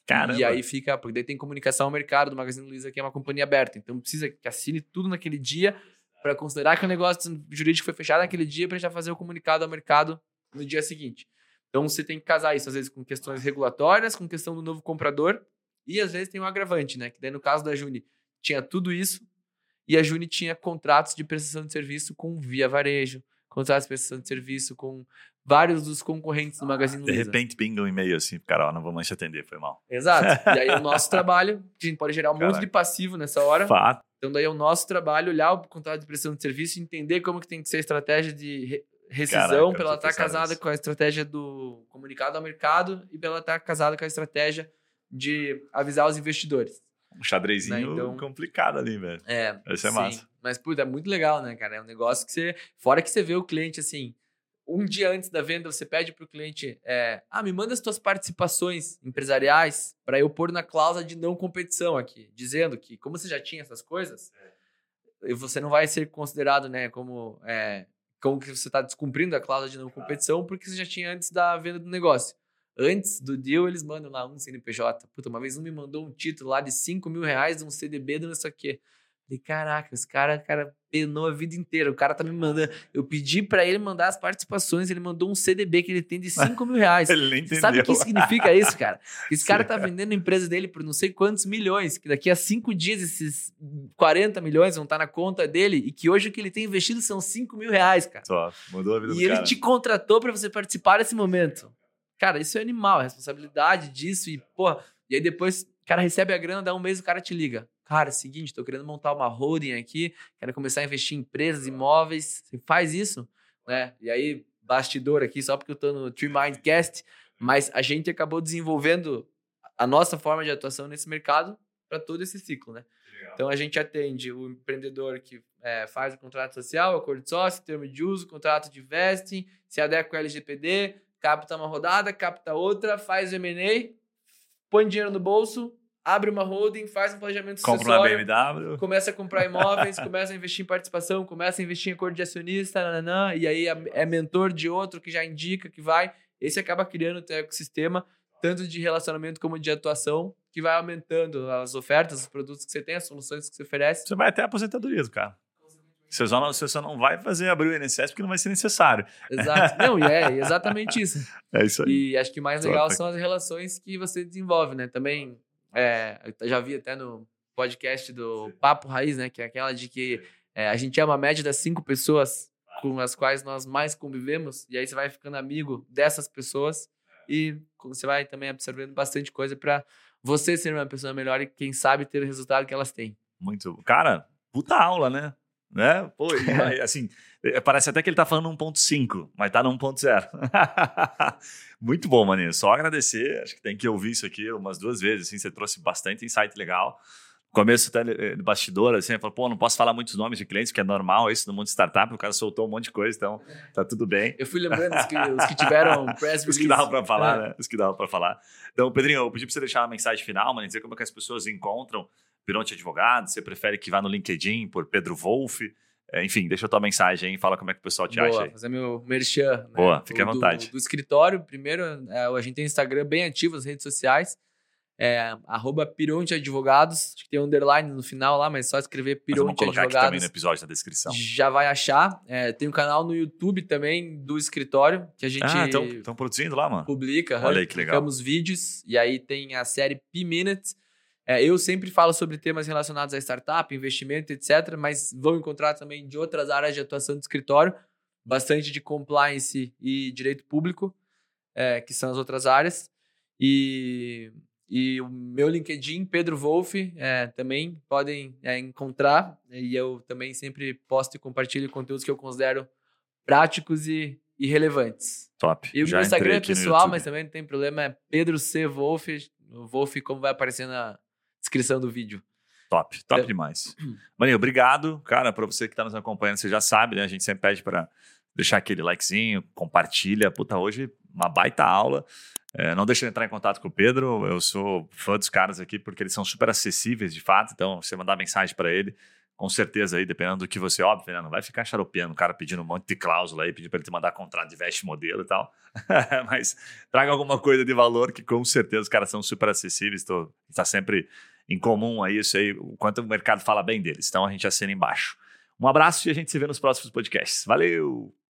S1: Caramba.
S2: E aí fica, porque daí tem comunicação ao mercado do Magazine Luiza, que é uma companhia aberta. Então precisa que assine tudo naquele dia para considerar que o negócio jurídico foi fechado naquele dia para já fazer o comunicado ao mercado no dia seguinte. Então você tem que casar isso às vezes com questões regulatórias, com questão do novo comprador e às vezes tem um agravante, né? Que daí no caso da Juni tinha tudo isso e a Juni tinha contratos de prestação de serviço com Via Varejo, contratos de prestação de serviço com vários dos concorrentes do Magazine
S1: De
S2: Luiza.
S1: repente pinga um e-mail assim, cara, ó, não vamos mais te atender, foi mal.
S2: Exato. E aí o nosso trabalho, que a gente pode gerar um monte
S1: Caraca.
S2: de passivo nessa hora.
S1: Fato.
S2: Então daí é o nosso trabalho olhar o contrato de prestação de serviço e entender como que tem que ser a estratégia de re- rescisão
S1: Caraca,
S2: para ela
S1: eu tô
S2: estar
S1: pensando
S2: casada
S1: nisso.
S2: com a estratégia do comunicado ao mercado e para ela estar casada com a estratégia de avisar os investidores.
S1: Um xadrezinho
S2: Né, então-
S1: complicado ali, velho.
S2: É,
S1: Esse é
S2: sim.
S1: massa.
S2: Mas, puta, é muito legal, né, cara? É um negócio que você. Fora que você vê o cliente assim. Um dia antes da venda, você pede pro cliente: é, Ah, me manda as tuas participações empresariais para eu pôr na cláusula de não competição aqui, dizendo que, como você já tinha essas coisas, você não vai ser considerado, né, como. É, como que você está descumprindo a cláusula de não competição, porque você já tinha antes da venda do negócio. Antes do deal, eles mandam lá um CNPJ. Puta, uma vez um me mandou um título lá de 5 mil reais, um CDB do não sei o quê. Falei, caraca, esse cara, cara penou a vida inteira. O cara tá me mandando. Eu pedi pra ele mandar as participações, ele mandou um CDB que ele tem de 5 mil reais.
S1: Ele nem entendeu.
S2: sabe o que significa isso, cara? Esse cara tá vendendo a empresa dele por não sei quantos milhões, que daqui a cinco dias esses 40 milhões vão estar na conta dele e que hoje o que ele tem investido são 5 mil reais, cara.
S1: Só, mudou a vida
S2: E
S1: do
S2: ele
S1: cara.
S2: te contratou pra você participar desse momento. Cara, isso é animal, a responsabilidade disso e, porra, e aí depois o cara recebe a grana, dá um mês o cara te liga. Cara, é o seguinte, tô querendo montar uma holding aqui, quero começar a investir em empresas, imóveis. Você faz isso, né? E aí, bastidor aqui, só porque eu tô no Tree Mindcast, mas a gente acabou desenvolvendo a nossa forma de atuação nesse mercado para todo esse ciclo, né? Então a gente atende o empreendedor que é, faz o contrato social, acordo de sócio, termo de uso, contrato de vesting, se adequa ao LGPD, capta uma rodada, capta outra, faz o M&A, põe dinheiro no bolso, abre uma holding, faz um planejamento
S1: Compra uma
S2: sucessório,
S1: BMW.
S2: começa a comprar imóveis, começa a investir em participação, começa a investir em acordo de acionista, nananã, e aí é mentor de outro que já indica que vai. Esse acaba criando o teu ecossistema, tanto de relacionamento como de atuação, que vai aumentando as ofertas, os produtos que você tem, as soluções que você oferece.
S1: Você vai até a aposentadoria do cara. Você só, não, você só não vai fazer abrir o INSS porque não vai ser necessário.
S2: Exato. Não, e é exatamente isso.
S1: É isso aí.
S2: E acho que o mais legal são as relações que você desenvolve, né? Também, é, eu já vi até no podcast do Papo Raiz, né? Que é aquela de que é, a gente é uma média das cinco pessoas com as quais nós mais convivemos, e aí você vai ficando amigo dessas pessoas e você vai também absorvendo bastante coisa para você ser uma pessoa melhor e, quem sabe, ter o resultado que elas têm.
S1: Muito. Cara, puta aula, né? Né? Pô, e, assim, é, parece até que ele tá falando 1.5, mas tá no 1.0. Muito bom, maninho. Só agradecer. Acho que tem que ouvir isso aqui umas duas vezes. Assim, você trouxe bastante insight legal. Começo até de bastidor, assim, falou, pô, não posso falar muitos nomes de clientes, que é normal isso no mundo de startup, o cara soltou um monte de coisa, então tá tudo bem.
S2: Eu fui lembrando os que, os que tiveram press release.
S1: Os que davam para falar, é. né? Os que davam para falar. Então, Pedrinho, eu pedi para você deixar uma mensagem final, mano, dizer como é que as pessoas encontram Pironte Advogado, você prefere que vá no LinkedIn por Pedro Wolff, é, enfim, deixa a tua mensagem aí, fala como é que o pessoal te
S2: Boa,
S1: acha aí.
S2: fazer meu merchan. Né?
S1: Boa, fique à vontade.
S2: Do, do escritório, primeiro, é, a gente tem Instagram bem ativo, as redes sociais, é, arroba Pironte Advogados, acho que tem um underline no final lá, mas é só escrever Pironte Advogados.
S1: vamos colocar aqui também no episódio na descrição.
S2: Já vai achar. É, tem um canal no YouTube também do escritório, que a gente...
S1: Ah, estão produzindo lá, mano?
S2: Publica.
S1: Olha aí que legal.
S2: Publicamos vídeos, e aí tem a série P-Minutes, é, eu sempre falo sobre temas relacionados a startup, investimento, etc., mas vão encontrar também de outras áreas de atuação do escritório, bastante de compliance e direito público, é, que são as outras áreas. E, e o meu LinkedIn, Pedro Wolff, é, também podem é, encontrar. E eu também sempre posto e compartilho conteúdos que eu considero práticos e, e relevantes.
S1: Top.
S2: E o meu Instagram é pessoal, mas também não tem problema, é Pedro C. Wolff. O Wolff, como vai aparecer na, descrição do vídeo.
S1: Top, top é. demais. Maninho, obrigado, cara, para você que está nos acompanhando, você já sabe, né? A gente sempre pede para deixar aquele likezinho, compartilha. Puta, hoje uma baita aula. É, não deixe de entrar em contato com o Pedro. Eu sou fã dos caras aqui porque eles são super acessíveis de fato. Então, você mandar mensagem para ele, com certeza aí, dependendo do que você, óbvio, né? não vai ficar xaropeando o cara pedindo um monte de cláusula aí, pedir para ele te mandar contrato de veste modelo e tal. Mas traga alguma coisa de valor que com certeza os caras são super acessíveis. Está sempre em comum a isso aí, o quanto o mercado fala bem deles. Então a gente assina embaixo. Um abraço e a gente se vê nos próximos podcasts. Valeu!